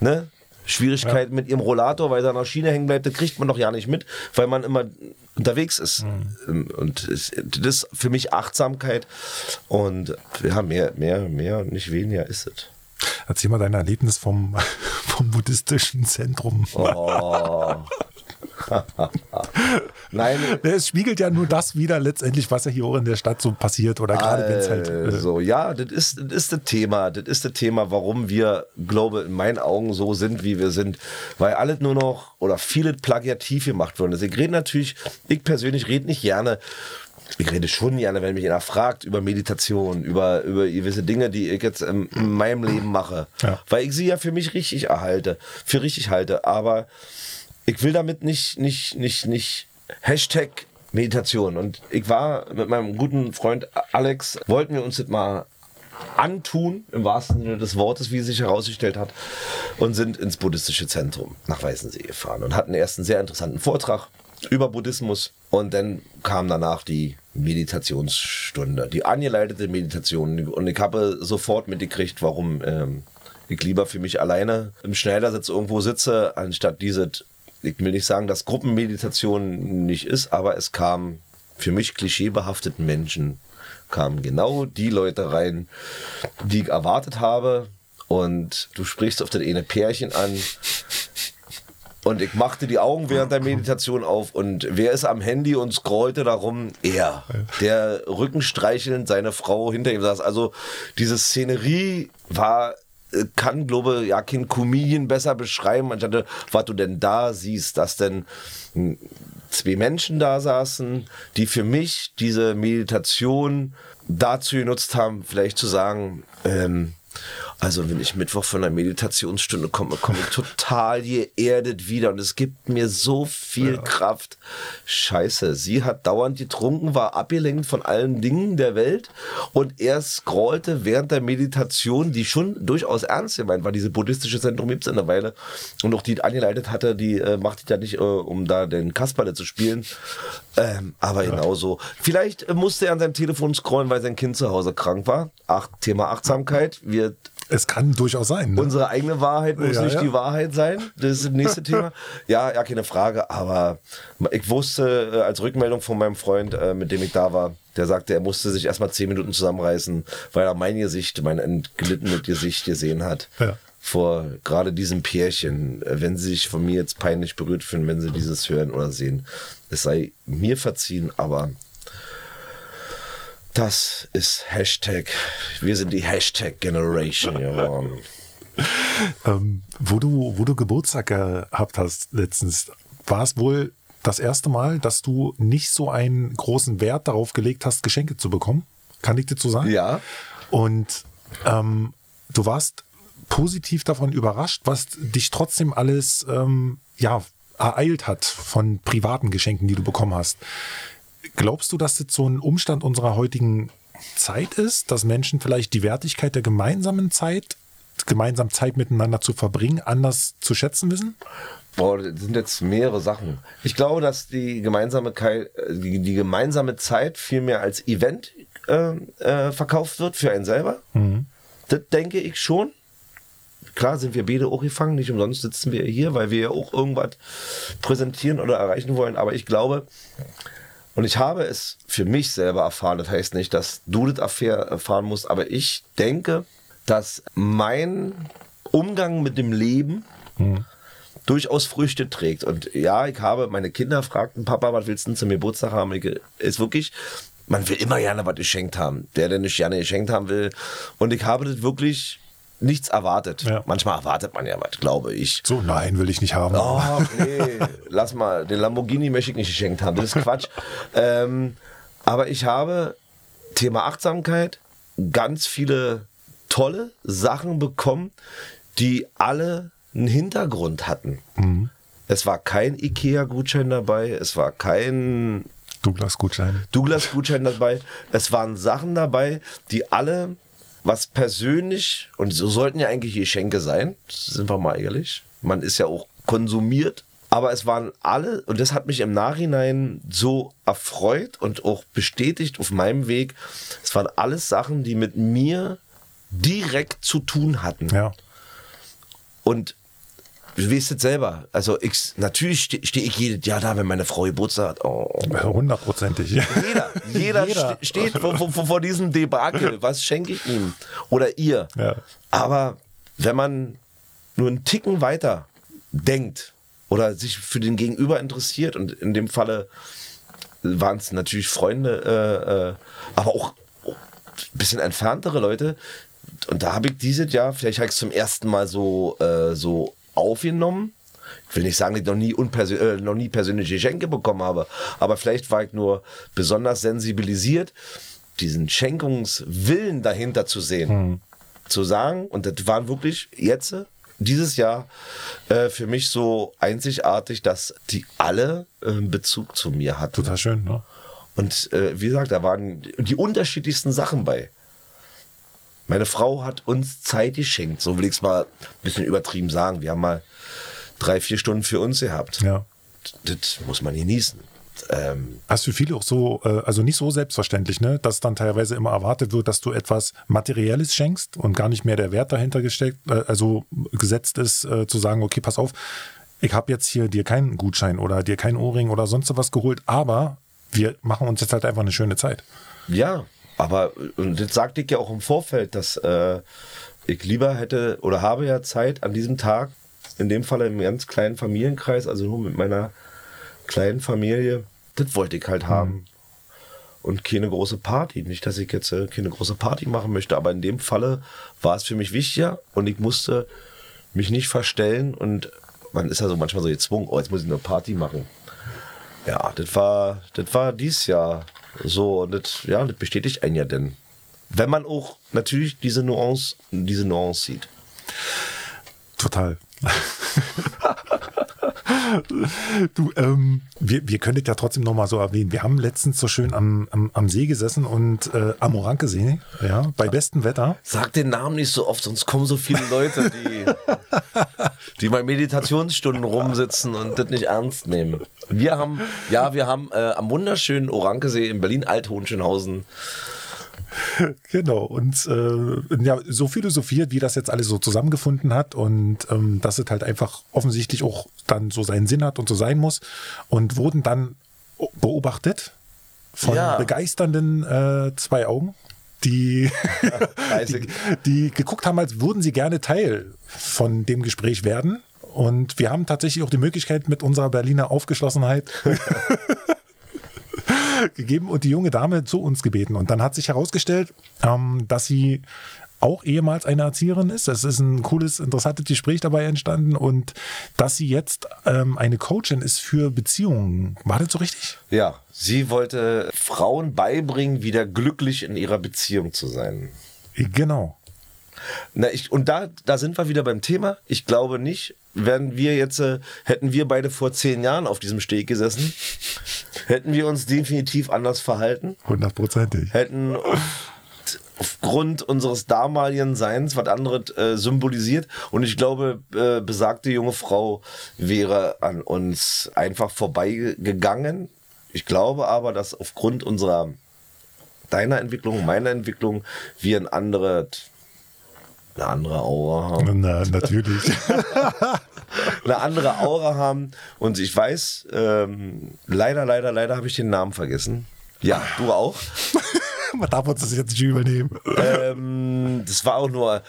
ne, Schwierigkeiten ja. mit ihrem Rollator, weil er an der Schiene hängen bleibt, das kriegt man doch ja nicht mit, weil man immer unterwegs ist. Mhm. Und das ist für mich Achtsamkeit und ja, mehr, mehr, mehr, nicht weniger ist es. Erzähl mal dein Erlebnis vom, vom buddhistischen Zentrum. Oh. Nein. Es spiegelt ja nur das wieder letztendlich, was ja hier auch in der Stadt so passiert oder gerade wenn es halt. Äh so, ja, das ist, das ist das Thema. Das ist das Thema, warum wir, glaube in meinen Augen so sind, wie wir sind. Weil alles nur noch oder viele plagiativ gemacht wurden. Also ich rede natürlich, ich persönlich rede nicht gerne ich rede schon gerne, wenn mich einer fragt über Meditation, über, über gewisse Dinge, die ich jetzt in, in meinem Leben mache. Ja. Weil ich sie ja für mich richtig erhalte, für richtig halte. Aber ich will damit nicht, nicht, nicht, nicht Hashtag Meditation. Und ich war mit meinem guten Freund Alex, wollten wir uns das mal antun, im wahrsten Sinne des Wortes, wie es sich herausgestellt hat, und sind ins buddhistische Zentrum nach Weißensee gefahren und hatten erst einen sehr interessanten Vortrag über Buddhismus. Und dann kam danach die Meditationsstunde, die angeleitete Meditation. Und ich habe sofort mitgekriegt, warum ähm, ich lieber für mich alleine im Schneidersitz irgendwo sitze, anstatt diese, ich will nicht sagen, dass Gruppenmeditation nicht ist, aber es kam für mich klischeebehafteten Menschen, kamen genau die Leute rein, die ich erwartet habe. Und du sprichst auf das eine Pärchen an, und ich machte die Augen während der Meditation auf und wer ist am Handy und scrollte darum? Er. Der rückenstreichelnd seine Frau hinter ihm saß. Also diese Szenerie war kann, glaube ja, kein Comedian besser beschreiben, anstatt was du denn da siehst, dass denn hm, zwei Menschen da saßen, die für mich diese Meditation dazu genutzt haben, vielleicht zu sagen, ähm, also wenn ich Mittwoch von einer Meditationsstunde komme, komme ich total geerdet wieder und es gibt mir so viel ja. Kraft. Scheiße, sie hat dauernd getrunken, war abgelenkt von allen Dingen der Welt und er scrollte während der Meditation, die schon durchaus ernst gemeint war, diese buddhistische Zentrum gibt es in der Weile und auch die angeleitet hatte, die äh, macht die ja nicht, äh, um da den Kasperle zu spielen, ähm, aber ja. genauso. Vielleicht musste er an seinem Telefon scrollen, weil sein Kind zu Hause krank war. Ach, Thema Achtsamkeit. Wir es kann durchaus sein. Ne? Unsere eigene Wahrheit muss ja, nicht ja. die Wahrheit sein. Das ist das nächste Thema. Ja, ja, keine Frage. Aber ich wusste äh, als Rückmeldung von meinem Freund, äh, mit dem ich da war, der sagte, er musste sich erstmal zehn Minuten zusammenreißen, weil er mein Gesicht, mein entglittenes Gesicht gesehen hat. Ja. Vor gerade diesem Pärchen, wenn sie sich von mir jetzt peinlich berührt fühlen, wenn sie dieses hören oder sehen. Es sei mir verziehen, aber das ist Hashtag. Wir sind die Hashtag Generation geworden. ähm, wo, du, wo du Geburtstag gehabt hast letztens, war es wohl das erste Mal, dass du nicht so einen großen Wert darauf gelegt hast, Geschenke zu bekommen? Kann ich dir zu sagen? Ja. Und ähm, du warst positiv davon überrascht, was dich trotzdem alles ähm, ja, ereilt hat von privaten Geschenken, die du bekommen hast. Glaubst du, dass das so ein Umstand unserer heutigen Zeit ist, dass Menschen vielleicht die Wertigkeit der gemeinsamen Zeit, gemeinsam Zeit miteinander zu verbringen, anders zu schätzen wissen? Boah, das sind jetzt mehrere Sachen. Ich glaube, dass die gemeinsame, die, die gemeinsame Zeit viel mehr als Event äh, äh, verkauft wird für einen selber. Mhm. Das denke ich schon. Klar sind wir beide auch gefangen, nicht umsonst sitzen wir hier, weil wir ja auch irgendwas präsentieren oder erreichen wollen. Aber ich glaube, und ich habe es für mich selber erfahren. Das heißt nicht, dass du das erfahren musst, aber ich denke, dass mein Umgang mit dem Leben hm. durchaus Früchte trägt. Und ja, ich habe meine Kinder fragten, Papa, was willst du denn zum Geburtstag haben? Ich, ist wirklich, man will immer gerne was geschenkt haben. Der, der nicht gerne geschenkt haben will. Und ich habe das wirklich nichts erwartet. Ja. Manchmal erwartet man ja was, glaube ich. So, nein, will ich nicht haben. Oh, nee, lass mal, den Lamborghini möchte ich nicht geschenkt haben. Das ist Quatsch. ähm, aber ich habe Thema Achtsamkeit ganz viele tolle Sachen bekommen, die alle einen Hintergrund hatten. Mhm. Es war kein IKEA-Gutschein dabei, es war kein Douglas-Gutschein. Douglas-Gutschein dabei. Es waren Sachen dabei, die alle was persönlich, und so sollten ja eigentlich Geschenke sein, sind wir mal ehrlich. Man ist ja auch konsumiert. Aber es waren alle, und das hat mich im Nachhinein so erfreut und auch bestätigt auf meinem Weg. Es waren alles Sachen, die mit mir direkt zu tun hatten. Ja. Und weißt es selber. Also ich, natürlich stehe steh ich jedes Jahr da, wenn meine Frau Geburtstag hat. Oh. Hundertprozentig. Jeder, jeder, jeder. steht vor, vor, vor, diesem Debakel. Was schenke ich ihm? Oder ihr? Ja. Aber wenn man nur einen Ticken weiter denkt oder sich für den Gegenüber interessiert und in dem Falle waren es natürlich Freunde, äh, äh, aber auch ein bisschen entferntere Leute. Und da habe ich dieses Jahr, vielleicht habe ich es zum ersten Mal so, äh, so aufgenommen. Ich will nicht sagen, dass ich noch nie, äh, noch nie persönliche Geschenke bekommen habe, aber vielleicht war ich nur besonders sensibilisiert, diesen Schenkungswillen dahinter zu sehen. Hm. Zu sagen, und das waren wirklich jetzt, dieses Jahr, äh, für mich so einzigartig, dass die alle äh, Bezug zu mir hatten. Total schön, ne? Und äh, wie gesagt, da waren die unterschiedlichsten Sachen bei. Meine Frau hat uns Zeit geschenkt, so will ich es mal ein bisschen übertrieben sagen. Wir haben mal drei, vier Stunden für uns gehabt. Ja. das muss man genießen. Ähm, das ist für viele auch so, äh, also nicht so selbstverständlich, ne? dass dann teilweise immer erwartet wird, dass du etwas Materielles schenkst und gar nicht mehr der Wert dahinter gesteckt, äh, also gesetzt ist, äh, zu sagen, okay, pass auf, ich habe jetzt hier dir keinen Gutschein oder dir keinen Ohrring oder sonst was geholt, aber wir machen uns jetzt halt einfach eine schöne Zeit. Ja, aber und das sagte ich ja auch im Vorfeld, dass äh, ich lieber hätte oder habe ja Zeit an diesem Tag, in dem Fall im ganz kleinen Familienkreis, also nur mit meiner kleinen Familie, das wollte ich halt haben. Mhm. Und keine große Party. Nicht, dass ich jetzt äh, keine große Party machen möchte, aber in dem Falle war es für mich wichtiger und ich musste mich nicht verstellen und man ist ja so manchmal so gezwungen, oh, jetzt muss ich eine Party machen. Ja, das war, das war dies Jahr so und das, ja, das bestätigt einen ja denn. Wenn man auch natürlich diese Nuance, diese Nuance sieht. Total. du, ähm, wir, wir können das ja trotzdem nochmal so erwähnen. Wir haben letztens so schön am, am, am See gesessen und äh, Amoranke-See, ja, bei bestem Wetter. Sag den Namen nicht so oft, sonst kommen so viele Leute, die, die Meditationsstunden rumsitzen und das nicht ernst nehmen. Wir haben, ja, wir haben äh, am wunderschönen Orankesee in Berlin-Alt-Hohenschönhausen genau, und äh, ja, so philosophiert, wie das jetzt alles so zusammengefunden hat und ähm, dass es halt einfach offensichtlich auch dann so seinen Sinn hat und so sein muss und wurden dann beobachtet von ja. begeisternden äh, zwei Augen, die, die, die geguckt haben, als würden sie gerne Teil von dem Gespräch werden. Und wir haben tatsächlich auch die Möglichkeit mit unserer Berliner Aufgeschlossenheit gegeben und die junge Dame zu uns gebeten. Und dann hat sich herausgestellt, ähm, dass sie auch ehemals eine Erzieherin ist. Es ist ein cooles, interessantes Gespräch dabei entstanden und dass sie jetzt ähm, eine Coachin ist für Beziehungen. War das so richtig? Ja, sie wollte Frauen beibringen, wieder glücklich in ihrer Beziehung zu sein. Genau. Na, ich, und da, da sind wir wieder beim Thema. Ich glaube nicht, wären wir jetzt, äh, hätten wir beide vor zehn Jahren auf diesem Steg gesessen, hätten wir uns definitiv anders verhalten. Hundertprozentig. Hätten aufgrund unseres damaligen Seins was anderes äh, symbolisiert. Und ich glaube, äh, besagte junge Frau wäre an uns einfach vorbeigegangen. Ich glaube aber, dass aufgrund unserer deiner Entwicklung, meiner Entwicklung, wir ein anderes eine andere Aura haben. Na, natürlich. eine andere Aura haben. Und ich weiß, ähm, leider, leider, leider habe ich den Namen vergessen. Ja, du auch. Man darf uns das jetzt nicht übernehmen. Ähm, das war auch nur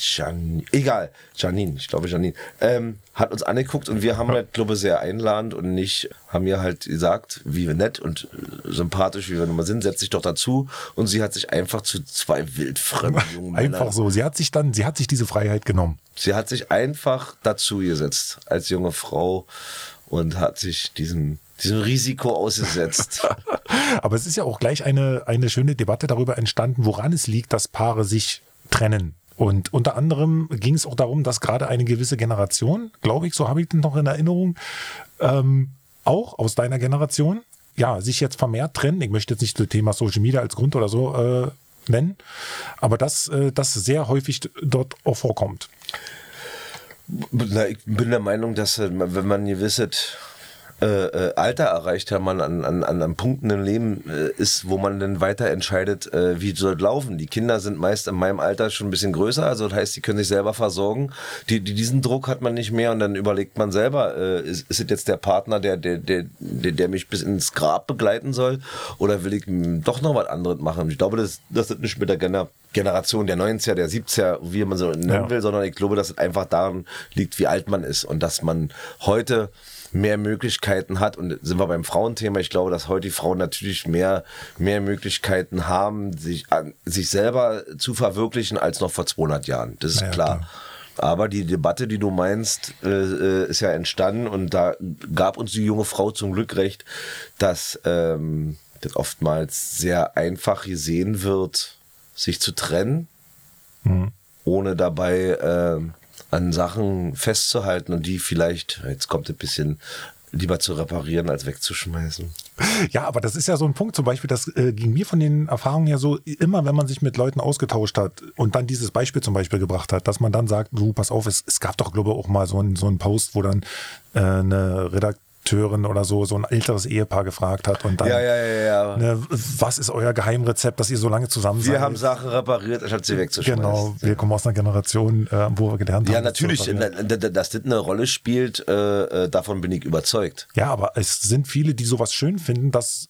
Jan, egal, Janine, ich glaube Janine, ähm, hat uns angeguckt und wir haben halt, glaube ich, sehr einladend und nicht, haben mir halt gesagt, wie nett und sympathisch wie wir nun mal sind, setz dich doch dazu und sie hat sich einfach zu zwei wildfremden jungen Männern. Einfach so, sie hat sich dann, sie hat sich diese Freiheit genommen. Sie hat sich einfach dazu gesetzt als junge Frau und hat sich diesem diesem Risiko ausgesetzt. Aber es ist ja auch gleich eine, eine schöne Debatte darüber entstanden, woran es liegt, dass Paare sich trennen. Und unter anderem ging es auch darum, dass gerade eine gewisse Generation, glaube ich, so habe ich den noch in Erinnerung, ähm, auch aus deiner Generation, ja, sich jetzt vermehrt trennen. Ich möchte jetzt nicht das Thema Social Media als Grund oder so äh, nennen, aber dass äh, das sehr häufig dort auch vorkommt. Ich bin der Meinung, dass äh, wenn man gewisses äh, äh, Alter erreicht, ja man an, an, an Punkten im Leben äh, ist, wo man dann weiter entscheidet, äh, wie soll laufen. Die Kinder sind meist in meinem Alter schon ein bisschen größer, also das heißt, die können sich selber versorgen. Die, die, diesen Druck hat man nicht mehr und dann überlegt man selber, äh, ist, ist es jetzt der Partner, der, der, der, der, der mich bis ins Grab begleiten soll oder will ich doch noch was anderes machen? Ich glaube, das, das ist nicht mit der Gener Generation der 90er, der 70er, wie man so nennen ja. will, sondern ich glaube, dass es einfach daran liegt, wie alt man ist und dass man heute mehr Möglichkeiten hat. Und sind wir beim Frauenthema, ich glaube, dass heute die Frauen natürlich mehr, mehr Möglichkeiten haben, sich, an, sich selber zu verwirklichen als noch vor 200 Jahren. Das ist ja, klar. klar. Aber die Debatte, die du meinst, äh, äh, ist ja entstanden und da gab uns die junge Frau zum Glück recht, dass ähm, das oftmals sehr einfach gesehen wird, sich zu trennen, mhm. ohne dabei äh, an Sachen festzuhalten und die vielleicht, jetzt kommt ein bisschen lieber zu reparieren als wegzuschmeißen. Ja, aber das ist ja so ein Punkt, zum Beispiel, das äh, ging mir von den Erfahrungen ja so, immer wenn man sich mit Leuten ausgetauscht hat und dann dieses Beispiel zum Beispiel gebracht hat, dass man dann sagt, du, pass auf, es, es gab doch, glaube ich, auch mal so einen so Post, wo dann äh, eine Redaktion Redakteurin oder so, so ein älteres Ehepaar gefragt hat und dann, Ja, ja, ja, ja. Ne, was ist euer Geheimrezept, dass ihr so lange zusammen seid? Wir haben Sachen repariert, anstatt sie wegzuschmeißen. Genau, wir kommen aus einer Generation, äh, wo wir gelernt Ja, haben. das zu natürlich, reparieren. da- da- dass das eine Rolle spielt, äh, äh, davon bin ich überzeugt. Ja, aber es sind viele, die sowas schön finden, dass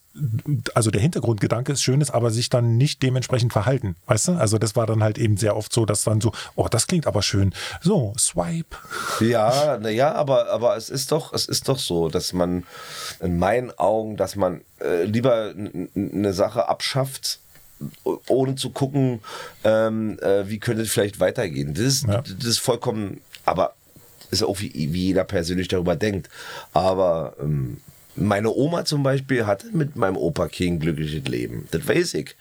also der Hintergrundgedanke ist schön ist, aber sich dann nicht dementsprechend verhalten. Weißt du? Also das war dann halt eben sehr oft so, dass dann so, oh, das klingt aber schön. So, swipe. Ja, naja, aber, aber es ist doch, es ist doch so, dass man in meinen Augen, dass man äh, lieber eine Sache abschafft, ohne zu gucken, ähm, äh, wie könnte es vielleicht weitergehen. Das ist, Ja. das ist vollkommen, aber ist auch wie, wie jeder persönlich darüber denkt. Aber ähm, meine Oma zum Beispiel hatte mit meinem Opa kein glückliches Leben. Das weiß ich.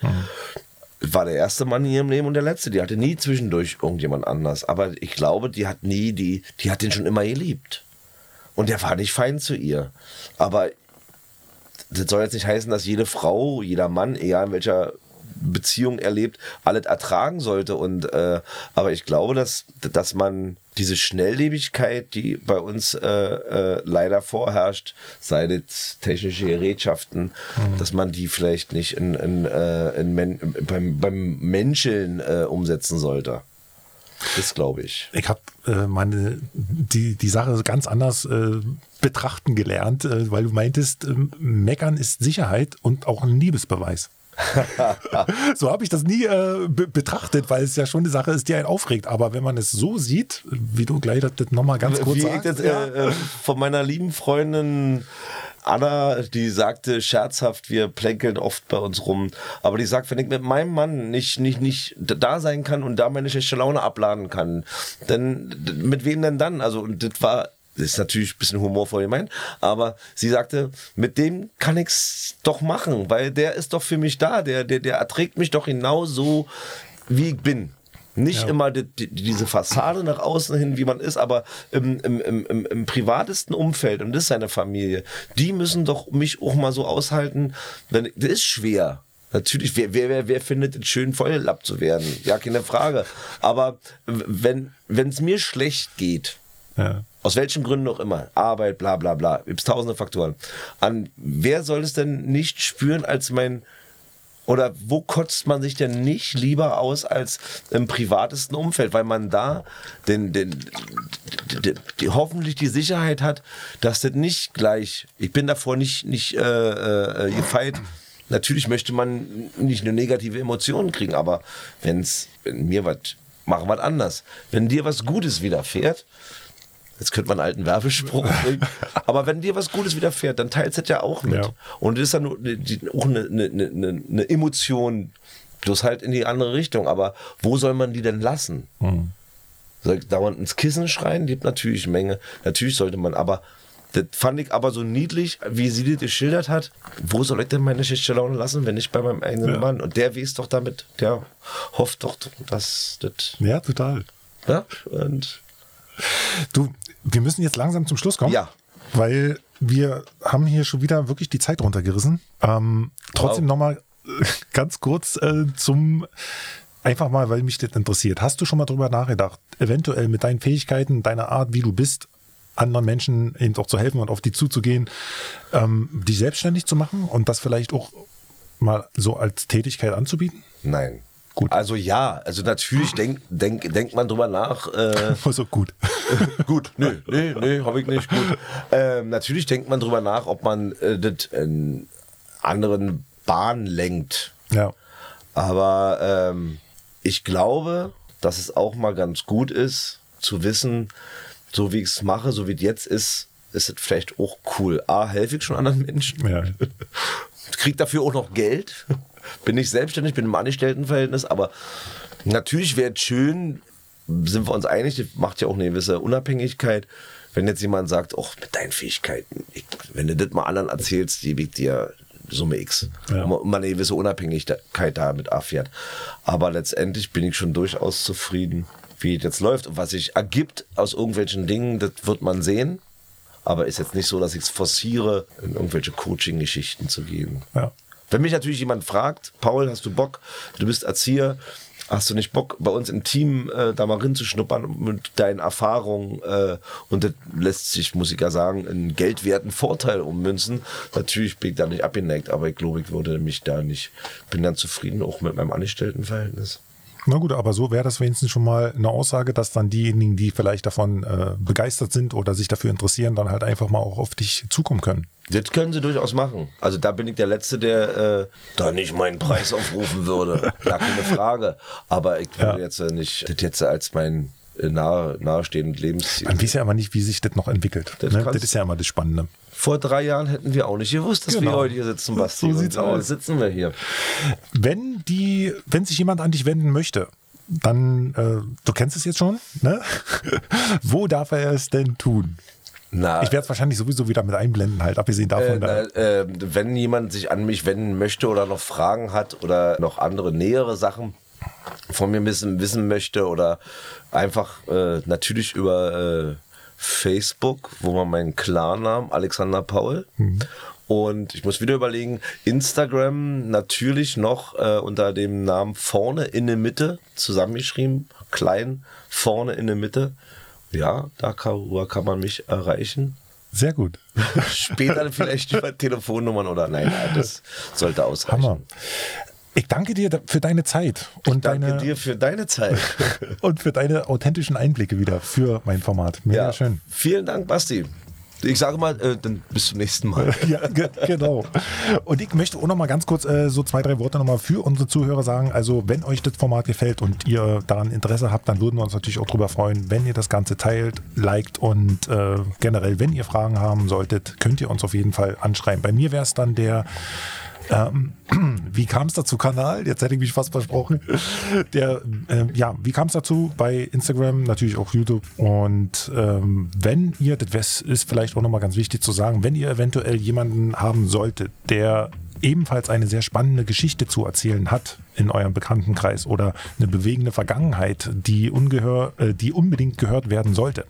War der erste Mann in ihrem Leben und der letzte. Die hatte nie zwischendurch irgendjemand anders. Aber ich glaube, die hat nie, die, die hat den schon immer geliebt. Und der war nicht fein zu ihr. Aber das soll jetzt nicht heißen, dass jede Frau, jeder Mann, egal in welcher Beziehung er lebt, alles ertragen sollte. Und äh, aber ich glaube, dass, dass man diese Schnelllebigkeit, die bei uns äh, äh, leider vorherrscht, sei das technische Gerätschaften, dass man die vielleicht nicht in, in, äh, in Men beim, beim Menscheln äh, umsetzen sollte. Das glaube ich. Ich habe äh, meine die, die Sache ganz anders äh, betrachten gelernt, äh, weil du meintest, ähm, meckern ist Sicherheit und auch ein Liebesbeweis. so habe ich das nie äh, be betrachtet, weil es ja schon eine Sache ist, die einen aufregt. Aber wenn man es so sieht, wie du gleich das nochmal ganz kurz Wie ich sagst, das, ja. äh, äh, von meiner lieben Freundin Anna, die sagte scherzhaft, wir plänkeln oft bei uns rum, aber die sagt, wenn ich mit meinem Mann nicht, nicht, nicht da sein kann und da meine schlechte Laune abladen kann, dann mit wem denn dann? Also, und das war, das ist natürlich ein bisschen humorvoll gemeint, aber sie sagte, mit dem kann ich's doch machen, weil der ist doch für mich da, der, der, der erträgt mich doch genauso, wie ich bin. Nicht Ja. immer die, die, diese Fassade nach außen hin, wie man ist, aber im, im, im, im, privatesten Umfeld, und das ist seine Familie, die müssen doch mich auch mal so aushalten. Wenn, das ist schwer. Natürlich, wer, wer, wer, wer findet es schön, vollgelappt zu werden? Ja, keine Frage. Aber wenn es mir schlecht geht, Ja. Aus welchen Gründen auch immer, Arbeit, bla bla bla, gibt es tausende Faktoren. An wer soll es denn nicht spüren als mein oder wo kotzt man sich denn nicht lieber aus als im privatesten Umfeld, weil man da den, den, die, die, hoffentlich die Sicherheit hat, dass das nicht gleich, ich bin davor nicht, nicht äh, äh, gefeit. Natürlich möchte man nicht eine negative Emotion kriegen, aber wenn's, wenn mir was, machen wir anders. Wenn dir was Gutes widerfährt, Jetzt könnte man einen alten Werbespruch bringen. Aber wenn dir was Gutes widerfährt, dann teilst du das ja auch mit. Ja. Und das ist dann auch eine, eine, eine, eine Emotion, bloß halt in die andere Richtung. Aber wo soll man die denn lassen? Soll ich dauernd ins Kissen schreien? Gibt natürlich eine Menge. Natürlich sollte man, aber das fand ich aber so niedlich, wie sie das geschildert hat. Wo soll ich denn meine schlechte Laune lassen, wenn nicht bei meinem eigenen Ja. Mann? Und der weiß doch damit, der hofft doch, dass das, ja, total. ja, und Du, wir müssen jetzt langsam zum Schluss kommen. Ja. Weil wir haben hier schon wieder wirklich die Zeit runtergerissen. Ähm, trotzdem Wow. nochmal ganz kurz äh, zum, einfach mal, weil mich das interessiert. Hast du schon mal drüber nachgedacht, eventuell mit deinen Fähigkeiten, deiner Art, wie du bist, anderen Menschen eben auch zu helfen und auf die zuzugehen, ähm, dich selbstständig zu machen und das vielleicht auch mal so als Tätigkeit anzubieten? Nein. Gut. Also ja, also natürlich denkt denk, denkt man drüber nach. Äh, Also gut. gut, nö, nö, nö, hab ich nicht, gut. Ähm, natürlich denkt man drüber nach, ob man äh, das in anderen Bahnen lenkt. ja. Aber ähm, ich glaube, dass es auch mal ganz gut ist, zu wissen, so wie ich es mache, so wie es jetzt ist, ist es vielleicht auch cool. A, helfe ich schon anderen Menschen. Ja. krieg dafür auch noch Geld. Bin nicht selbstständig, bin im Angestelltenverhältnis, aber natürlich wäre es schön, sind wir uns einig, das macht ja auch eine gewisse Unabhängigkeit, wenn jetzt jemand sagt, oh, mit deinen Fähigkeiten, ich, wenn du das mal anderen erzählst, die wiegt dir Summe X. Ja. Und man eine gewisse Unabhängigkeit damit erfährt. Aber letztendlich bin ich schon durchaus zufrieden, wie es jetzt läuft. Und was sich ergibt aus irgendwelchen Dingen, das wird man sehen. Aber ist jetzt nicht so, dass ich es forciere, in irgendwelche Coaching-Geschichten zu gehen. ja. Wenn mich natürlich jemand fragt, Paul, hast du Bock? Du bist Erzieher, hast du nicht Bock, bei uns im Team äh, da mal rinzuschnuppern mit deinen Erfahrungen äh, und das lässt sich, muss ich ja sagen, einen geldwerten Vorteil ummünzen. Natürlich bin ich da nicht abgeneigt, aber ich glaube, ich würde mich da nicht, bin dann zufrieden auch mit meinem Angestelltenverhältnis. Na gut, aber so wäre das wenigstens schon mal eine Aussage, dass dann diejenigen, die vielleicht davon äh, begeistert sind oder sich dafür interessieren, dann halt einfach mal auch auf dich zukommen können. Das können sie durchaus machen. Also da bin ich der Letzte, der äh, da nicht meinen Preis aufrufen würde. Gar keine Frage. Aber ich würde ja. jetzt äh, nicht das jetzt als mein nahe, nahestehendes Lebensziel. Man weiß ja aber nicht, wie sich das noch entwickelt. Das, ne? das ist ja immer das Spannende. Vor drei Jahren hätten wir auch nicht gewusst, dass genau. wir heute hier sitzen, Basti. So sieht's aus. sitzen wir hier. Wenn die, wenn sich jemand an dich wenden möchte, dann, äh, du kennst es jetzt schon, ne? Wo darf er es denn tun? Na, ich werde es wahrscheinlich sowieso wieder mit einblenden, halt, abgesehen davon. Äh, na, äh, wenn jemand sich an mich wenden möchte oder noch Fragen hat oder noch andere nähere Sachen von mir wissen, wissen möchte oder einfach äh, natürlich über äh, Facebook, wo man meinen Klarnamen Alexander Paul. Mhm. Und ich muss wieder überlegen, Instagram natürlich noch äh, unter dem Namen vorne in der Mitte zusammengeschrieben, klein vorne in der Mitte. Ja, da kann, kann man mich erreichen. Sehr gut. Später vielleicht über Telefonnummern oder nein, das sollte ausreichen. Hammer. Ich danke dir für deine Zeit. Und ich danke deine, dir für deine Zeit. und für deine authentischen Einblicke wieder für mein Format. Mega ja, schön. Vielen Dank, Basti. Ich sage mal, äh, dann bis zum nächsten Mal. ja, genau. Und ich möchte auch noch mal ganz kurz äh, so zwei, drei Worte noch mal für unsere Zuhörer sagen. Also, wenn euch das Format gefällt und ihr daran Interesse habt, dann würden wir uns natürlich auch darüber freuen, wenn ihr das Ganze teilt, liked und äh, generell, wenn ihr Fragen haben solltet, könnt ihr uns auf jeden Fall anschreiben. Bei mir wäre es dann der ähm, wie kam es dazu Kanal? Jetzt hätte ich mich fast versprochen. Der, äh, ja, wie kam es dazu bei Instagram, natürlich auch YouTube. Und ähm, wenn ihr, das ist vielleicht auch nochmal ganz wichtig zu sagen, wenn ihr eventuell jemanden haben solltet, der ebenfalls eine sehr spannende Geschichte zu erzählen hat in eurem Bekanntenkreis oder eine bewegende Vergangenheit, die, ungehör, äh, die unbedingt gehört werden sollte,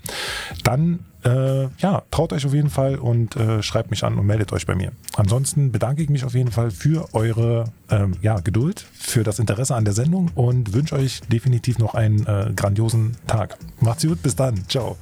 dann äh, ja, traut euch auf jeden Fall und äh, schreibt mich an und meldet euch bei mir. Ansonsten bedanke ich mich auf jeden Fall für eure ähm, ja, Geduld, für das Interesse an der Sendung und wünsche euch definitiv noch einen äh, grandiosen Tag. Macht's gut, bis dann. Ciao.